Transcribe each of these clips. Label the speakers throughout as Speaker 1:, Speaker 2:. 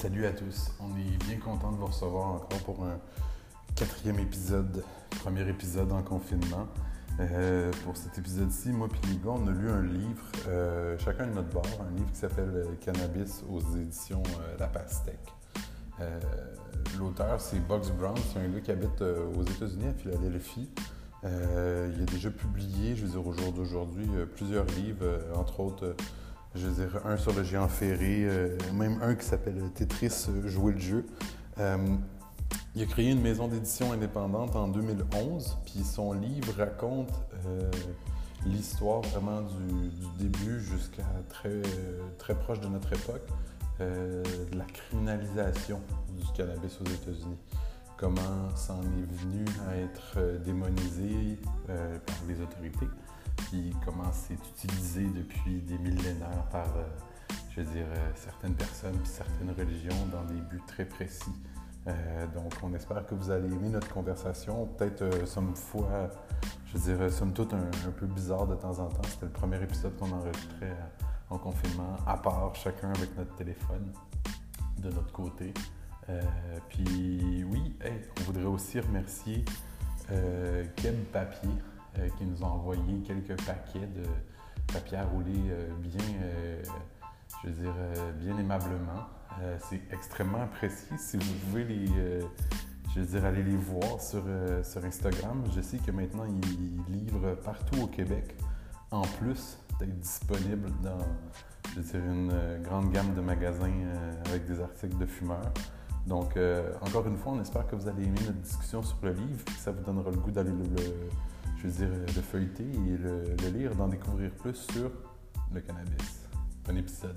Speaker 1: Salut à tous. On est bien content de vous recevoir encore pour un quatrième épisode, premier épisode en confinement. Euh, pour cet épisode-ci, moi et les on a lu un livre, euh, chacun de notre bord, un livre qui s'appelle euh, Cannabis aux éditions La Pastèque. L'auteur, c'est Bugs Brown, c'est un gars qui habite aux États-Unis, à Philadelphie. il a déjà publié, je veux dire, au jour d'aujourd'hui, plusieurs livres, entre autres je veux dire, un sur le géant ferré, même un qui s'appelle Tetris, jouer le jeu. Il a créé une maison d'édition indépendante en 2011, puis son livre raconte euh, l'histoire vraiment du, début jusqu'à très, très proche de notre époque, euh, de la criminalisation du cannabis aux États-Unis. Comment c'en est venu à être démonisé euh, par les autorités, puis comment c'est utilisé depuis des millénaires par, je veux dire, certaines personnes puis certaines religions dans des buts très précis. Euh, donc, on espère que vous allez aimer notre conversation. Peut-être, euh, somme fois, je dirais, somme toute, un, peu bizarre de temps en temps. C'était le premier épisode qu'on enregistrait euh, en confinement, à part chacun avec notre téléphone de notre côté. puis, oui, on voudrait aussi remercier Keb Papier qui nous a envoyé quelques paquets de papier à rouler bien, je veux dire, bien aimablement. Euh, c'est extrêmement apprécié. Si vous pouvez les, euh, je veux dire, aller les voir sur, euh, sur Instagram, je sais que maintenant ils livrent partout au Québec, en plus d'être disponible dans, je veux dire, une grande gamme de magasins avec des articles de fumeurs. Donc, encore une fois, on espère que vous allez aimer notre discussion sur le livre, que ça vous donnera le goût d'aller le, je veux dire, le feuilleter et le, le lire, d'en découvrir plus sur le cannabis. Bon épisode.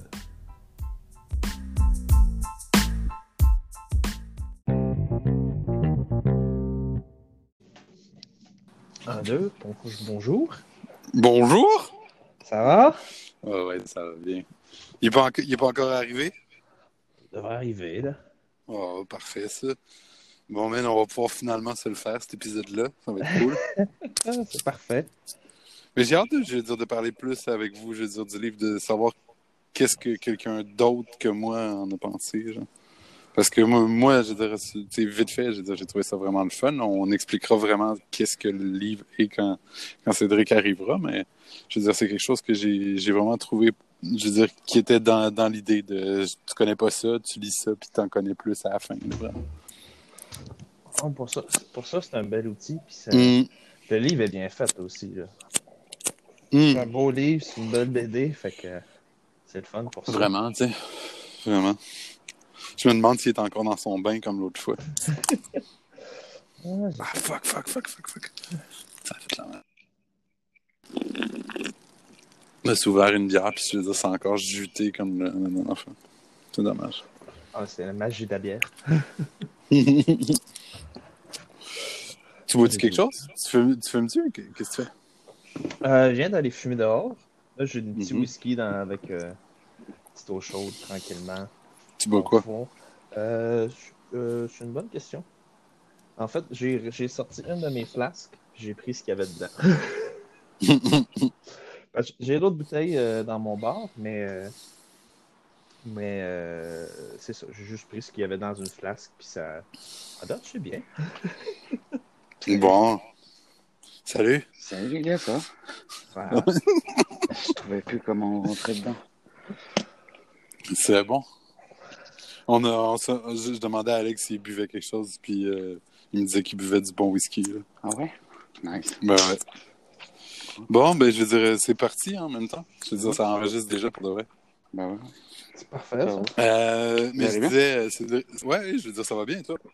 Speaker 2: Un, deux, bonjour.
Speaker 3: Bonjour.
Speaker 2: Ça va?
Speaker 3: Ouais, ouais, ça va bien. Il n'est pas, pas, encore arrivé?
Speaker 2: Il devrait arriver, là.
Speaker 3: Oh, parfait, ça. Bon, mais on va pouvoir finalement se le faire, cet épisode-là. Ça va être cool.
Speaker 2: Ah, c'est parfait.
Speaker 3: Mais j'ai hâte, de, je veux dire, de parler plus avec vous, je veux dire, du livre, de savoir qu'est-ce que quelqu'un d'autre que moi en a pensé. Genre. Parce que moi, moi je dirais, vite fait, j'ai trouvé ça vraiment le fun. On expliquera vraiment qu'est-ce que le livre est quand, quand Cédric arrivera, mais je veux dire, c'est quelque chose que j'ai vraiment trouvé, je veux dire, qui était dans, dans l'idée de tu connais pas ça, tu lis ça, puis tu en connais plus à la fin.
Speaker 2: Oh, pour ça, pour ça c'est un bel outil. Puis mm. Le livre est bien fait aussi. Mm. C'est un beau livre, c'est une belle BD, fait que c'est le fun pour ça.
Speaker 3: Vraiment, tu sais. Vraiment. Je me demande s'il est encore dans son bain comme l'autre fois. ah, fuck, fuck, fuck, fuck, fuck. Ça fait la merde. Je me suis ouvert une bière, puis je veux dire, c'est encore juté comme le, enfant. C'est dommage.
Speaker 2: Ah, c'est la magie de la bière.
Speaker 3: tu bois-tu quelque chose? Tu fumes-tu? Qu'est-ce que tu fais?
Speaker 2: Euh, je viens d'aller fumer dehors. Là, j'ai une petite mm-hmm. whisky dans, avec euh, une petite eau chaude, tranquillement.
Speaker 3: Tu bois quoi?
Speaker 2: Euh, euh, c'est une bonne question. En fait, j'ai sorti une de mes flasques, j'ai pris ce qu'il y avait dedans. j'ai d'autres bouteilles dans mon bar, mais euh, mais c'est ça, j'ai juste pris ce qu'il y avait dans une flasque, puis ça. Ah, je sais bien.
Speaker 3: bon. Salut.
Speaker 4: Salut les gars, ça. je trouvais plus comment rentrer dedans.
Speaker 3: C'est bon. On a, je demandais à Alex s'il buvait quelque chose, puis euh, il me disait qu'il buvait du bon whisky.
Speaker 4: Ah ouais? Nice.
Speaker 3: Ben ouais. Bon, ben je veux dire, c'est parti hein, en même temps. Je veux dire, ça enregistre déjà pour de vrai.
Speaker 4: Ben ouais.
Speaker 2: C'est parfait, ça.
Speaker 3: Euh, mais je disais, ouais, je veux dire, ça va bien, toi?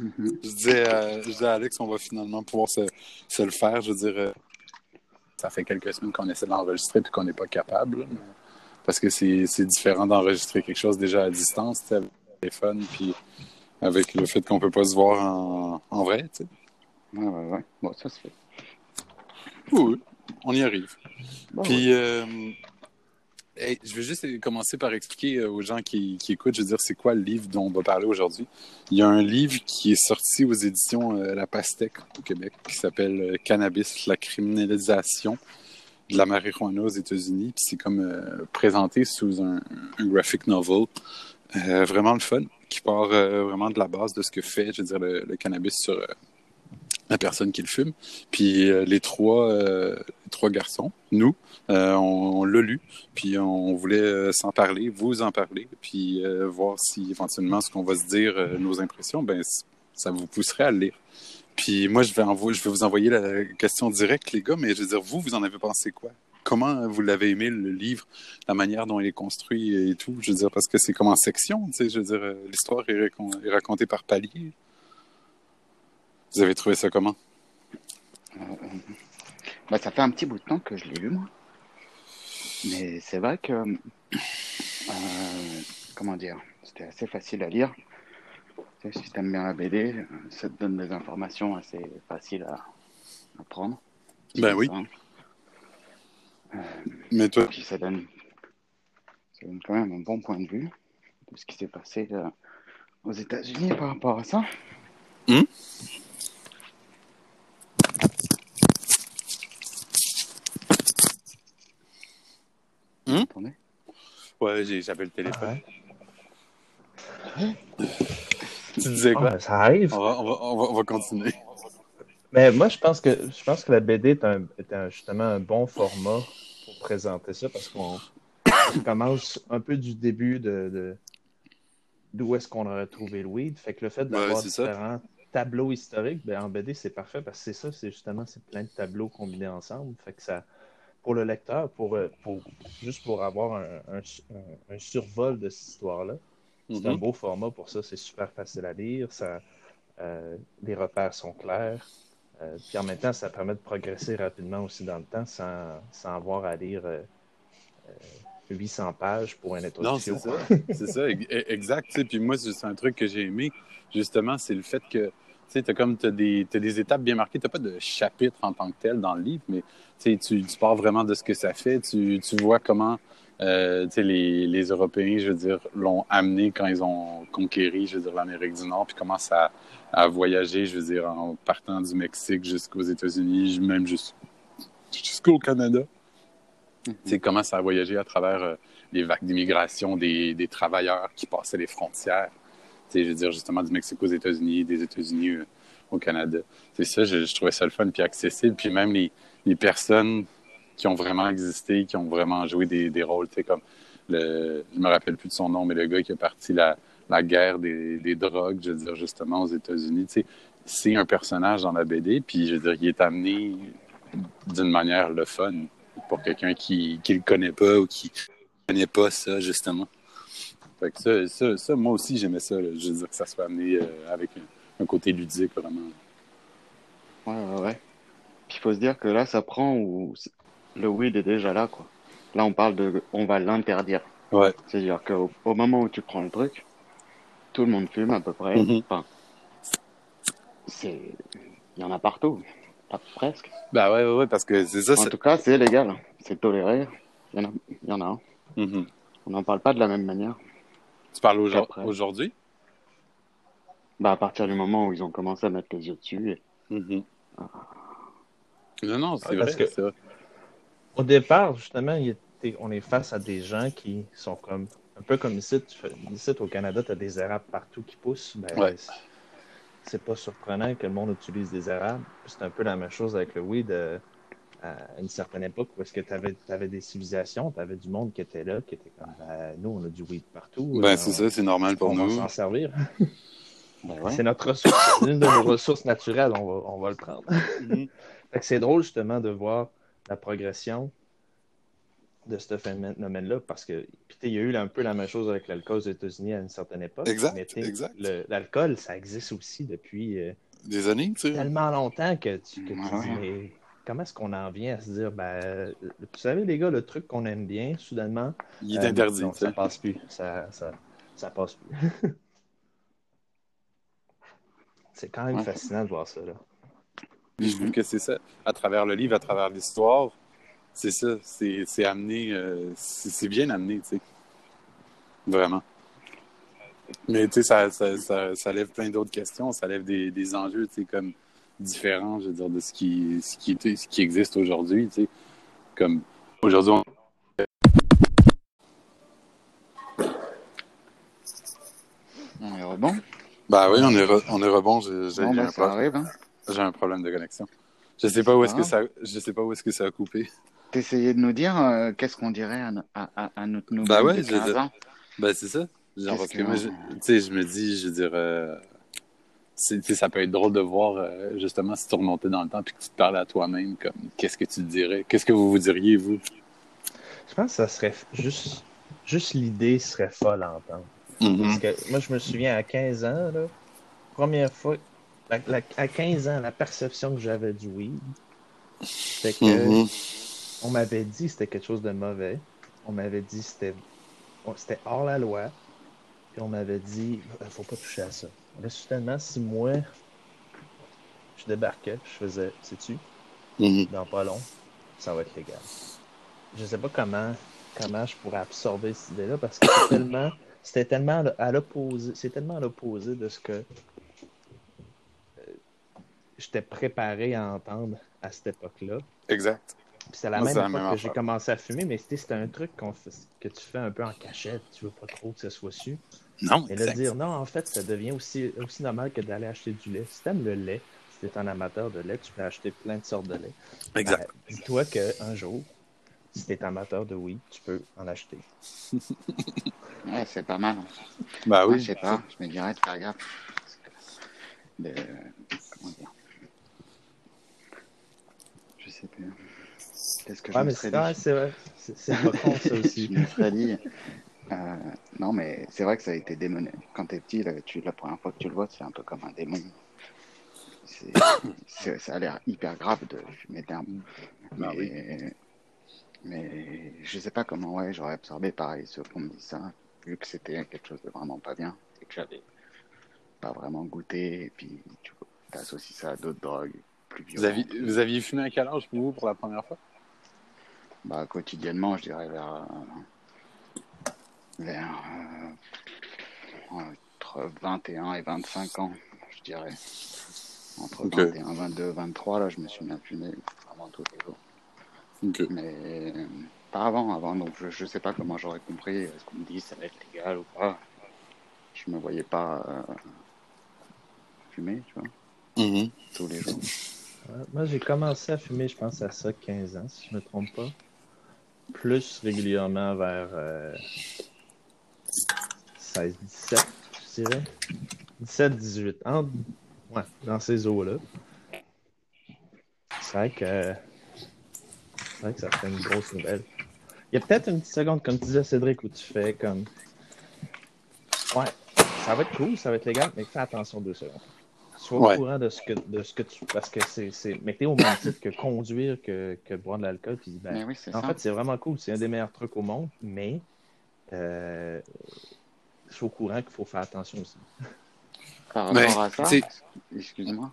Speaker 3: Je, disais, euh, je disais à Alex, on va finalement pouvoir se, se le faire. Je veux dire, ça fait quelques semaines qu'on essaie d'enregistrer puis qu'on n'est pas capable parce que c'est différent d'enregistrer quelque chose déjà à distance, avec le téléphone, puis avec le fait qu'on peut pas se voir en, en vrai, tu sais.
Speaker 4: Ouais, ouais, ouais. Bon, ça se fait.
Speaker 3: Oui, on y arrive. puis, euh, je vais juste commencer par expliquer euh, aux gens qui, écoutent, je veux dire, c'est quoi le livre dont on va parler aujourd'hui? Il y a un livre qui est sorti aux éditions euh, La Pastèque au Québec qui s'appelle Cannabis, la criminalisation de la marijuana aux États-Unis. Puis c'est comme euh, présenté sous un, graphic novel. Euh, vraiment le fun, qui part euh, vraiment de la base de ce que fait, je veux dire, le, cannabis sur euh, la personne qui le fume. Puis euh, les trois, euh, trois garçons, nous, euh, on, l'a lu, puis on voulait s'en parler, vous en parler, puis voir si éventuellement ce qu'on va se dire, nos impressions, ben ça vous pousserait à le lire. Puis moi, je vais, je vais vous envoyer la question directe, les gars, mais je veux dire, vous, vous en avez pensé quoi? Comment vous l'avez aimé, le livre, la manière dont il est construit et tout? Je veux dire, parce que c'est comme en section, tu sais, je veux dire, l'histoire est, est racontée par palier. Vous avez trouvé ça comment?
Speaker 4: Bah, ça fait un petit bout de temps que je l'ai lu, moi. Mais c'est vrai que, euh, comment dire, c'était assez facile à lire. Tu si t'aimes bien la BD, euh, ça te donne des informations assez faciles à, à prendre.
Speaker 3: Ben oui.
Speaker 4: Simple.
Speaker 3: Mais toi,
Speaker 4: Puis ça donne, ça donne quand même un bon point de vue de ce qui s'est passé euh, aux États-Unis par rapport à ça.
Speaker 3: Hmm? Hmm?
Speaker 4: Vous entendez
Speaker 3: ouais, j'ai- j'avais le téléphone.
Speaker 2: Ouais.
Speaker 3: Tu disais
Speaker 2: Ah,
Speaker 3: quoi?
Speaker 2: ben, ça arrive.
Speaker 3: On va, on va, on va, on va continuer.
Speaker 2: Mais moi, je pense que je pense que la BD est, un, est un- justement un bon format pour présenter ça parce qu'on on commence un peu du début de, d'où est-ce qu'on aurait trouvé le weed. Fait que le fait d'avoir
Speaker 3: Ouais, c'est ça.
Speaker 2: différents tableaux historiques, ben, en BD, c'est parfait parce que c'est ça, c'est justement c'est plein de tableaux combinés ensemble. Fait que ça, pour le lecteur, pour, euh, pour juste pour avoir un, un, un- un survol de cette histoire-là, c'est un
Speaker 3: Mhm.
Speaker 2: beau format pour ça, c'est super facile à lire, ça, euh, les repères sont clairs. Euh, puis en même temps, ça permet de progresser rapidement aussi dans le temps sans, sans avoir à lire euh, euh, 800 pages pour un
Speaker 3: Non,
Speaker 2: introduction.
Speaker 3: c'est ça. C'est ça, ex- exact. Puis moi, c'est un truc que j'ai aimé, justement, c'est le fait que, tu sais, comme, t'as des, t'as des étapes bien marquées. T'as pas de chapitre en tant que tel dans le livre, mais, tu pars vraiment de ce que ça fait. Tu, tu vois comment, euh, les, les Européens, je veux dire, l'ont amené quand ils ont conquéri, je veux dire, l'Amérique du Nord, puis comment ça a voyagé, je veux dire, en partant du Mexique jusqu'aux États-Unis, même jus- jusqu'au Canada. Tu sais, comment ça a voyagé à travers euh, les vagues d'immigration des, des travailleurs qui passaient les frontières. Je veux dire, justement, du Mexique aux États-Unis, des États-Unis euh, au Canada. C'est ça, je, trouvais ça le fun puis accessible. Puis même les, personnes qui ont vraiment existé, qui ont vraiment joué des, rôles, tu sais, comme le, je me rappelle plus de son nom, mais le gars qui a parti la, guerre des, drogues, je veux dire, justement, aux États-Unis, c'est un personnage dans la BD, puis je veux dire, il est amené d'une manière le fun pour quelqu'un qui qui le connaît pas ou qui connaît pas ça, justement. Fait que ça, ça, ça, moi aussi, j'aimais ça. là. Je veux dire que ça soit amené euh, avec un, un côté ludique, vraiment.
Speaker 4: Ouais, ouais, ouais. Puis il faut se dire que là, ça prend où le weed est déjà là, quoi. Là, on parle de, on va l'interdire.
Speaker 3: Ouais.
Speaker 4: C'est-à-dire qu'au au moment où tu prends le truc, tout le monde fume à peu près.
Speaker 3: Mhm.
Speaker 4: Enfin, c'est, il y en a partout, Pas- presque.
Speaker 3: Ben ouais, ouais, ouais, parce que c'est ça.
Speaker 4: En tout cas, c'est légal, c'est toléré. Il y en a, il y en a.
Speaker 3: Mhm.
Speaker 4: On n'en parle pas de la même manière.
Speaker 3: Tu parles aujourd- aujourd'hui?
Speaker 4: Bah, à partir du moment où ils ont commencé à mettre les yeux dessus. et-
Speaker 3: Mhm. Non, non, c'est
Speaker 2: Ouais,
Speaker 3: vrai.
Speaker 2: parce que-
Speaker 3: vrai.
Speaker 2: Au départ, justement, il était- on est face à des gens qui sont comme un peu comme ici. Tu fais, ici au Canada, tu as des érables partout qui poussent. Ben,
Speaker 3: Ouais.
Speaker 2: c'est- C'est pas surprenant que le monde utilise des érables. C'est un peu la même chose avec le weed euh, à une certaine époque où est-ce que tu avais, des civilisations, tu avais du monde qui était là, qui était comme ben, nous, on a du weed partout.
Speaker 3: Ben, c'est ça, c'est normal pour
Speaker 2: on va
Speaker 3: nous.
Speaker 2: s'en servir.
Speaker 4: Bah ouais.
Speaker 2: C'est notre ressource, c'est une de nos ressources naturelles, on va, on va le prendre. Fait que c'est drôle justement de voir la progression de ce phénomène-là parce que il y a eu un peu la même chose avec l'alcool aux États-Unis à une certaine époque.
Speaker 3: Exact,
Speaker 2: L'alcool, ça existe aussi depuis euh,
Speaker 3: Des années, tu sais.
Speaker 2: tellement longtemps que tu, que tu
Speaker 4: Ouais.
Speaker 2: dis, mais comment est-ce qu'on en vient à se dire, ben, euh, vous savez, les gars, le truc qu'on aime bien, soudainement,
Speaker 3: Il est
Speaker 2: euh,
Speaker 3: interdit,
Speaker 2: non, ça passe plus. Ça, ça, ça passe plus. c'est quand même fascinant de voir ça. Là.
Speaker 3: Puis je trouve que c'est ça, à travers le livre, à travers l'histoire, c'est ça, c'est c'est amené, euh, c'est c'est bien amené, tu sais. Vraiment. Mais tu sais, ça, ça, ça, ça lève plein d'autres questions, ça lève des, des enjeux, tu sais, comme différents, je veux dire, de ce qui, ce qui, ce qui existe aujourd'hui, tu sais. Comme aujourd'hui, on...
Speaker 4: rebond?
Speaker 3: Bah oui, on est, re- on est rebond. J'ai
Speaker 4: Bon, ben,
Speaker 3: un
Speaker 4: ça
Speaker 3: pro-
Speaker 4: arrive. Hein.
Speaker 3: j'ai un problème de connexion. Je sais pas où est-ce que ça, je sais pas où est-ce que ça a coupé.
Speaker 4: T'essayais de nous dire euh, qu'est-ce qu'on dirait à, à, à, à notre nouveau
Speaker 3: Bah ouais,
Speaker 4: de
Speaker 3: je-
Speaker 4: 15 ans.
Speaker 3: Ben c'est ça. Genre, parce que
Speaker 4: que-
Speaker 3: moi, je- je me dis, je veux dire, euh, ça peut être drôle de voir, euh, justement, si tu remontais dans le temps puis que tu te parlais à toi-même, comme, qu'est-ce que tu dirais? Qu'est-ce que vous vous diriez, vous?
Speaker 2: Je pense que ça serait juste, juste l'idée serait folle à entendre. Parce que moi, je me souviens à 15 ans, là, première fois, la- la- à 15 ans, la perception que j'avais du weed, c'était que
Speaker 3: Mhm.
Speaker 2: on m'avait dit que c'était quelque chose de mauvais. On m'avait dit que c'était hors la loi. Puis on m'avait dit, faut pas toucher à ça. Là, soudainement, si moi, je débarquais, je faisais, sais-tu,
Speaker 3: Mhm.
Speaker 2: dans pas long, ça va être légal. Je sais pas comment, comment je pourrais absorber cette idée-là parce que c'est tellement, c'était tellement à l'opposé, c'est tellement à l'opposé de ce que euh, j'étais préparé à entendre à cette époque-là.
Speaker 3: Exact.
Speaker 2: Puis c'est la même
Speaker 3: même
Speaker 2: que j'ai commencé à fumer, mais c'était c'était un truc que tu fais un peu en cachette, tu veux pas trop que ça soit su.
Speaker 3: Non,
Speaker 2: Et
Speaker 3: exact.
Speaker 2: dire non, en fait, ça devient aussi, aussi normal que d'aller acheter du lait. Si t'aimes le lait, si t'es un amateur de lait, tu peux acheter plein de sortes de lait.
Speaker 3: Exact.
Speaker 2: Ben, Dis-toi qu'un jour, si t'es amateur de weed, tu peux en acheter.
Speaker 4: Ouais, c'est pas mal.
Speaker 3: Bah
Speaker 4: Ouais,
Speaker 3: oui.
Speaker 4: je sais pas, je me dirais de faire gaffe. De... Comment dire? Je sais plus. Qu'est-ce que je
Speaker 2: Ouais,
Speaker 4: me
Speaker 2: mais
Speaker 4: serais
Speaker 2: c'est ouais,
Speaker 4: dit
Speaker 2: c'est vrai. C'est
Speaker 4: Je me serais dit. euh, non, mais c'est vrai que ça a été démoné. Quand t'es petit, là, tu, la première fois que tu le vois, c'est un peu comme un démon. Ça a l'air hyper grave de fumer.
Speaker 3: Bah
Speaker 4: Mais, mais je sais pas comment ouais, j'aurais absorbé pareil ceux qu'on me dit ça, vu que c'était quelque chose de vraiment pas bien et que j'avais pas vraiment goûté. Et puis tu associes ça à d'autres drogues plus
Speaker 3: Vous
Speaker 4: violentes.
Speaker 3: aviez, vous aviez fumé quel âge, pour vous, pour la première fois?
Speaker 4: Bah, quotidiennement, je dirais vers, euh, vers euh, entre 21 et 25 ans, je dirais. Entre
Speaker 3: Ok.
Speaker 4: 21, 22, 23, là, je me suis mis à fumer vraiment tous les jours. Mais euh, pas avant, avant, donc je, je sais pas comment j'aurais compris. Est-ce qu'on me dit ça va être légal ou pas Je me voyais pas euh, fumer, tu vois,
Speaker 3: Mhm.
Speaker 4: tous les jours.
Speaker 2: Moi, j'ai commencé à fumer, je pense, à ça 15 ans, si je me trompe pas. Plus régulièrement vers euh, 16, 17, je dirais. 17, 18. Entre- ouais, dans ces eaux-là. C'est vrai que. C'est vrai que ça fait une grosse nouvelle. Il y a peut-être une petite seconde, comme tu disais, Cédric, où tu fais comme. Ouais, ça va être cool, ça va être légal, mais fais attention deux secondes. Sois
Speaker 3: Ouais.
Speaker 2: au courant de ce que, de ce que tu. Parce que c'est. c'est- Mais t'es au même titre que conduire, que, que boire de l'alcool. Puis, ben,
Speaker 4: oui,
Speaker 2: en
Speaker 4: ça.
Speaker 2: fait, c'est vraiment cool. C'est un des meilleurs trucs au monde, mais. Euh, je suis au courant qu'il faut faire attention aussi.
Speaker 4: Par
Speaker 3: Mais,
Speaker 4: rapport à ça, excuse-moi,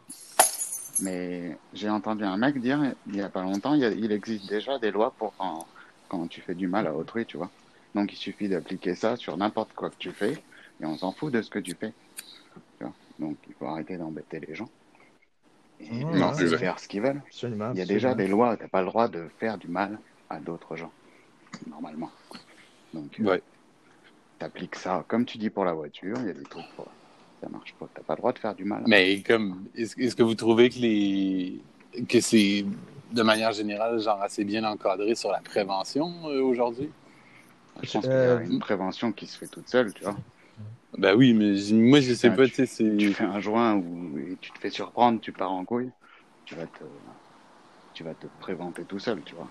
Speaker 4: mais j'ai entendu un mec dire il y a pas longtemps, il, y a- il existe déjà des lois pour quand, quand tu fais du mal à autrui, tu vois. Donc il suffit d'appliquer ça sur n'importe quoi que tu fais et on s'en fout de ce que tu fais. Tu. Donc il faut arrêter d'embêter les gens et
Speaker 2: Non,
Speaker 3: exact.
Speaker 4: faire ce qu'ils veulent.
Speaker 2: Absolument.
Speaker 4: Il y a déjà des lois, t'as pas le droit de faire du mal à d'autres gens, normalement. Donc euh,
Speaker 3: Ouais.
Speaker 4: t'appliques ça, comme tu dis pour la voiture, il y a des trucs pour ça marche pas. T'as pas le droit de faire du mal.
Speaker 3: Mais comme, est-ce que vous trouvez que les que c'est de manière générale genre assez bien encadré sur la prévention euh, aujourd'hui?
Speaker 4: Je pense
Speaker 2: Euh,
Speaker 4: qu'il y a une prévention qui se fait toute seule, tu vois.
Speaker 3: Ben oui, mais moi je sais
Speaker 4: Ouais,
Speaker 3: pas,
Speaker 4: tu-
Speaker 3: tu sais,
Speaker 4: fais un joint ou et tu te fais surprendre, tu pars en couille, tu vas te, tu vas te préventer tout seul, tu vois.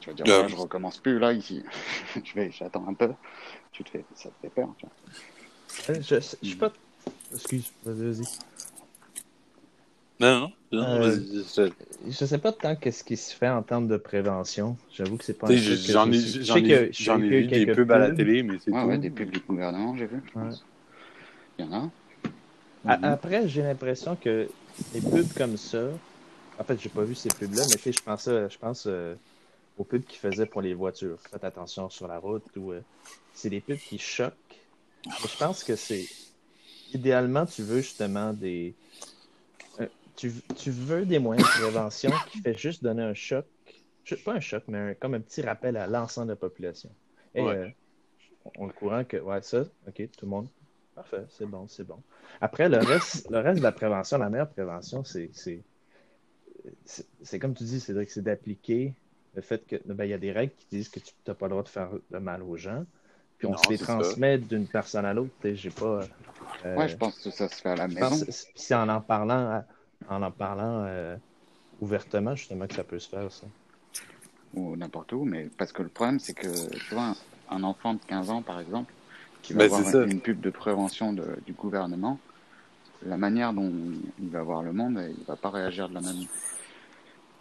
Speaker 4: Tu vas dire,
Speaker 3: Ouais.
Speaker 4: voilà, je recommence plus là, ici. je vais, j'attends un peu. Tu te fais, ça te fait peur, tu vois.
Speaker 2: Je, je suis pas. Excuse, vas-y, vas-y.
Speaker 3: Non, non, non,
Speaker 2: Euh,
Speaker 3: je-
Speaker 2: Je sais pas tant qu'est-ce qui se fait en termes de prévention. J'avoue que c'est pas
Speaker 3: j'en ai,
Speaker 2: je
Speaker 3: j'en ai, j'en ai vu des pubs à la télé, mais c'est
Speaker 4: Ouais,
Speaker 3: tout.
Speaker 4: ouais, des pubs du gouvernement, j'ai vu. je
Speaker 2: Ouais.
Speaker 4: Il y en a.
Speaker 2: Après, j'ai l'impression que les pubs comme ça, en fait, j'ai pas vu ces pubs-là, mais tu sais, je pense, je pense euh, aux pubs qu'ils faisaient pour les voitures. Faites attention sur la route ou euh, c'est des pubs qui choquent. Mais je pense que c'est idéalement, tu veux justement des, euh, tu, tu veux des moyens de prévention qui fait juste donner un choc, pas un choc, mais un- comme un petit rappel à l'ensemble de la population. Et
Speaker 3: Ouais.
Speaker 2: euh, on est au courant que ouais ça, ok, tout le monde Parfait, c'est bon, c'est bon. Après, le reste, le reste de la prévention, la meilleure prévention, c'est, comme tu dis, c'est, c'est d'appliquer le fait que ben, il y a des règles qui disent que tu n'as pas le droit de faire de mal aux gens. Puis on
Speaker 3: Non,
Speaker 2: se les transmet d'une personne à l'autre. J'ai pas. euh,
Speaker 4: Ouais, je pense que ça se fait à la maison.
Speaker 2: c'est- en en parlant, en en parlant euh, ouvertement, justement, que ça peut se faire, ça.
Speaker 4: ou n'importe où, mais parce que le problème, c'est que, tu vois, un, enfant de 15 ans, par exemple, qui va
Speaker 3: Ben,
Speaker 4: voir
Speaker 3: c'est ça.
Speaker 4: une pub de prévention de- du gouvernement, la manière dont il va voir le monde, il va pas réagir de la même.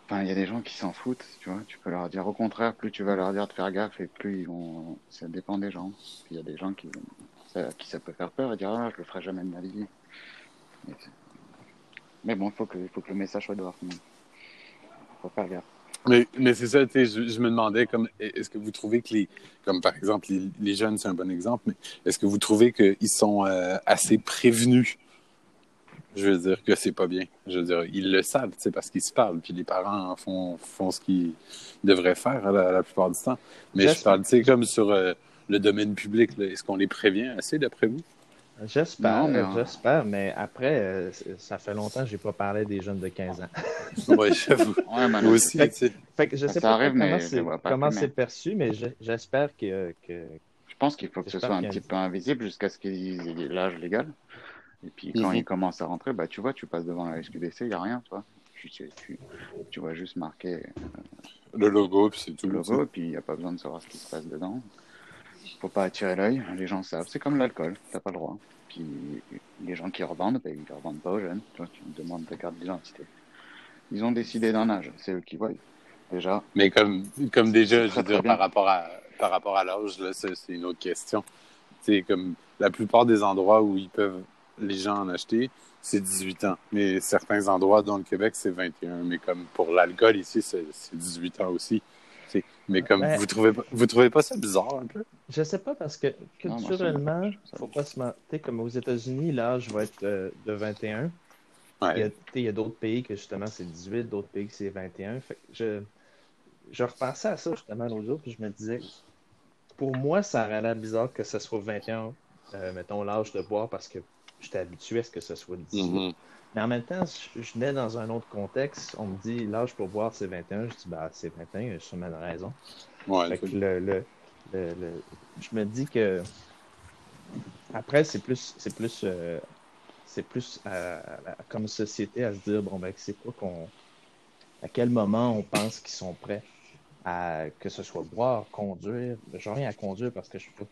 Speaker 4: Enfin, il y a des gens qui s'en foutent, tu vois. Tu peux leur dire au contraire, plus tu vas leur dire de faire gaffe et plus ils vont. Ça dépend des gens. Il y a des gens qui, ça, qui ça peut faire peur et dire ah, je le ferai jamais de ma vie. Mais, c'est- bon, il faut que, il faut que le message soit dehors. même. Faut faire gaffe.
Speaker 3: Mais, mais c'est ça, je, je me demandais, comme, est-ce que vous trouvez que les, comme par exemple, les, les jeunes, c'est un bon exemple, mais est-ce que vous trouvez qu'ils sont euh, assez prévenus? Je veux dire que c'est pas bien. Je veux dire, ils le savent, sais, parce qu'ils se parlent, puis les parents font, font ce qu'ils devraient faire hein, la, la plupart du temps. Mais je parle, tu sais, comme sur euh, le domaine public, est-ce qu'on les prévient assez, d'après vous?
Speaker 2: J'espère, j'espère, mais après, euh, ça fait longtemps que j'ai pas parlé des jeunes de 15 ans.
Speaker 3: Oui, j'avoue.
Speaker 4: Ouais,
Speaker 3: Moi aussi,
Speaker 2: Fait que je
Speaker 4: Ça
Speaker 2: sais pas
Speaker 4: arrive,
Speaker 2: comment c'est
Speaker 4: mais-
Speaker 2: perçu, mais je- j'espère que, que
Speaker 4: Je pense qu'il faut que ce soit un petit peu invisible jusqu'à ce qu'ils aient l'âge légal. Et puis quand ils commencent à rentrer, bah tu vois, tu passes devant la SQDC, il n'y a rien, tu vois. Tu, tu, tu, tu vois juste marqué
Speaker 3: Le logo, puis c'est tout.
Speaker 4: le logo, et puis il n'y a pas besoin de savoir ce qui se passe dedans. Faut pas attirer l'œil, les gens savent. C'est comme l'alcool, t'as pas le droit. Puis les gens qui revendent, bah, ils ne revendent pas aux jeunes. Tu, vois, tu demandes ta carte d'identité. Ils ont décidé d'un âge, c'est eux qui voient. Déjà,
Speaker 3: Mais comme, comme déjà, je veux dire, par rapport à, par rapport à l'âge, c'est une autre question. C'est comme la plupart des endroits où ils peuvent, les gens en acheter, c'est 18 ans. Mais certains endroits, dans le Québec, c'est 21. Mais comme pour l'alcool ici, c'est 18 ans aussi. Mais comme, vous trouvez, pas- vous trouvez pas ça bizarre un peu?
Speaker 2: je sais pas parce que culturellement,
Speaker 4: me- ça
Speaker 2: faut pas se mentir, comme aux États-Unis, l'âge va être euh, de 21. Il y a,
Speaker 3: Ouais.
Speaker 2: tu sais, il y a d'autres pays que justement c'est 18, d'autres pays que c'est 21. Fait que je, je repensais à ça justement l'autre jour, puis je me disais, pour moi, ça aurait l'air bizarre que ce soit 21, euh, mettons, l'âge de boire parce que j'étais habitué à ce que ce soit 18.
Speaker 3: Mhm.
Speaker 2: Mais en même temps, je, je venais dans un autre contexte. On me dit l'âge pour boire c'est 21. Je dis bah c'est 21, il y a sûrement une raison.
Speaker 3: Ouais,
Speaker 2: Fait que le, le, le- je me dis que après c'est plus c'est plus euh, c'est plus à- à- comme société à se dire bon ben c'est quoi qu'on à quel moment on pense qu'ils sont prêts à que ce soit boire, conduire. Je reviens à conduire parce que je trouve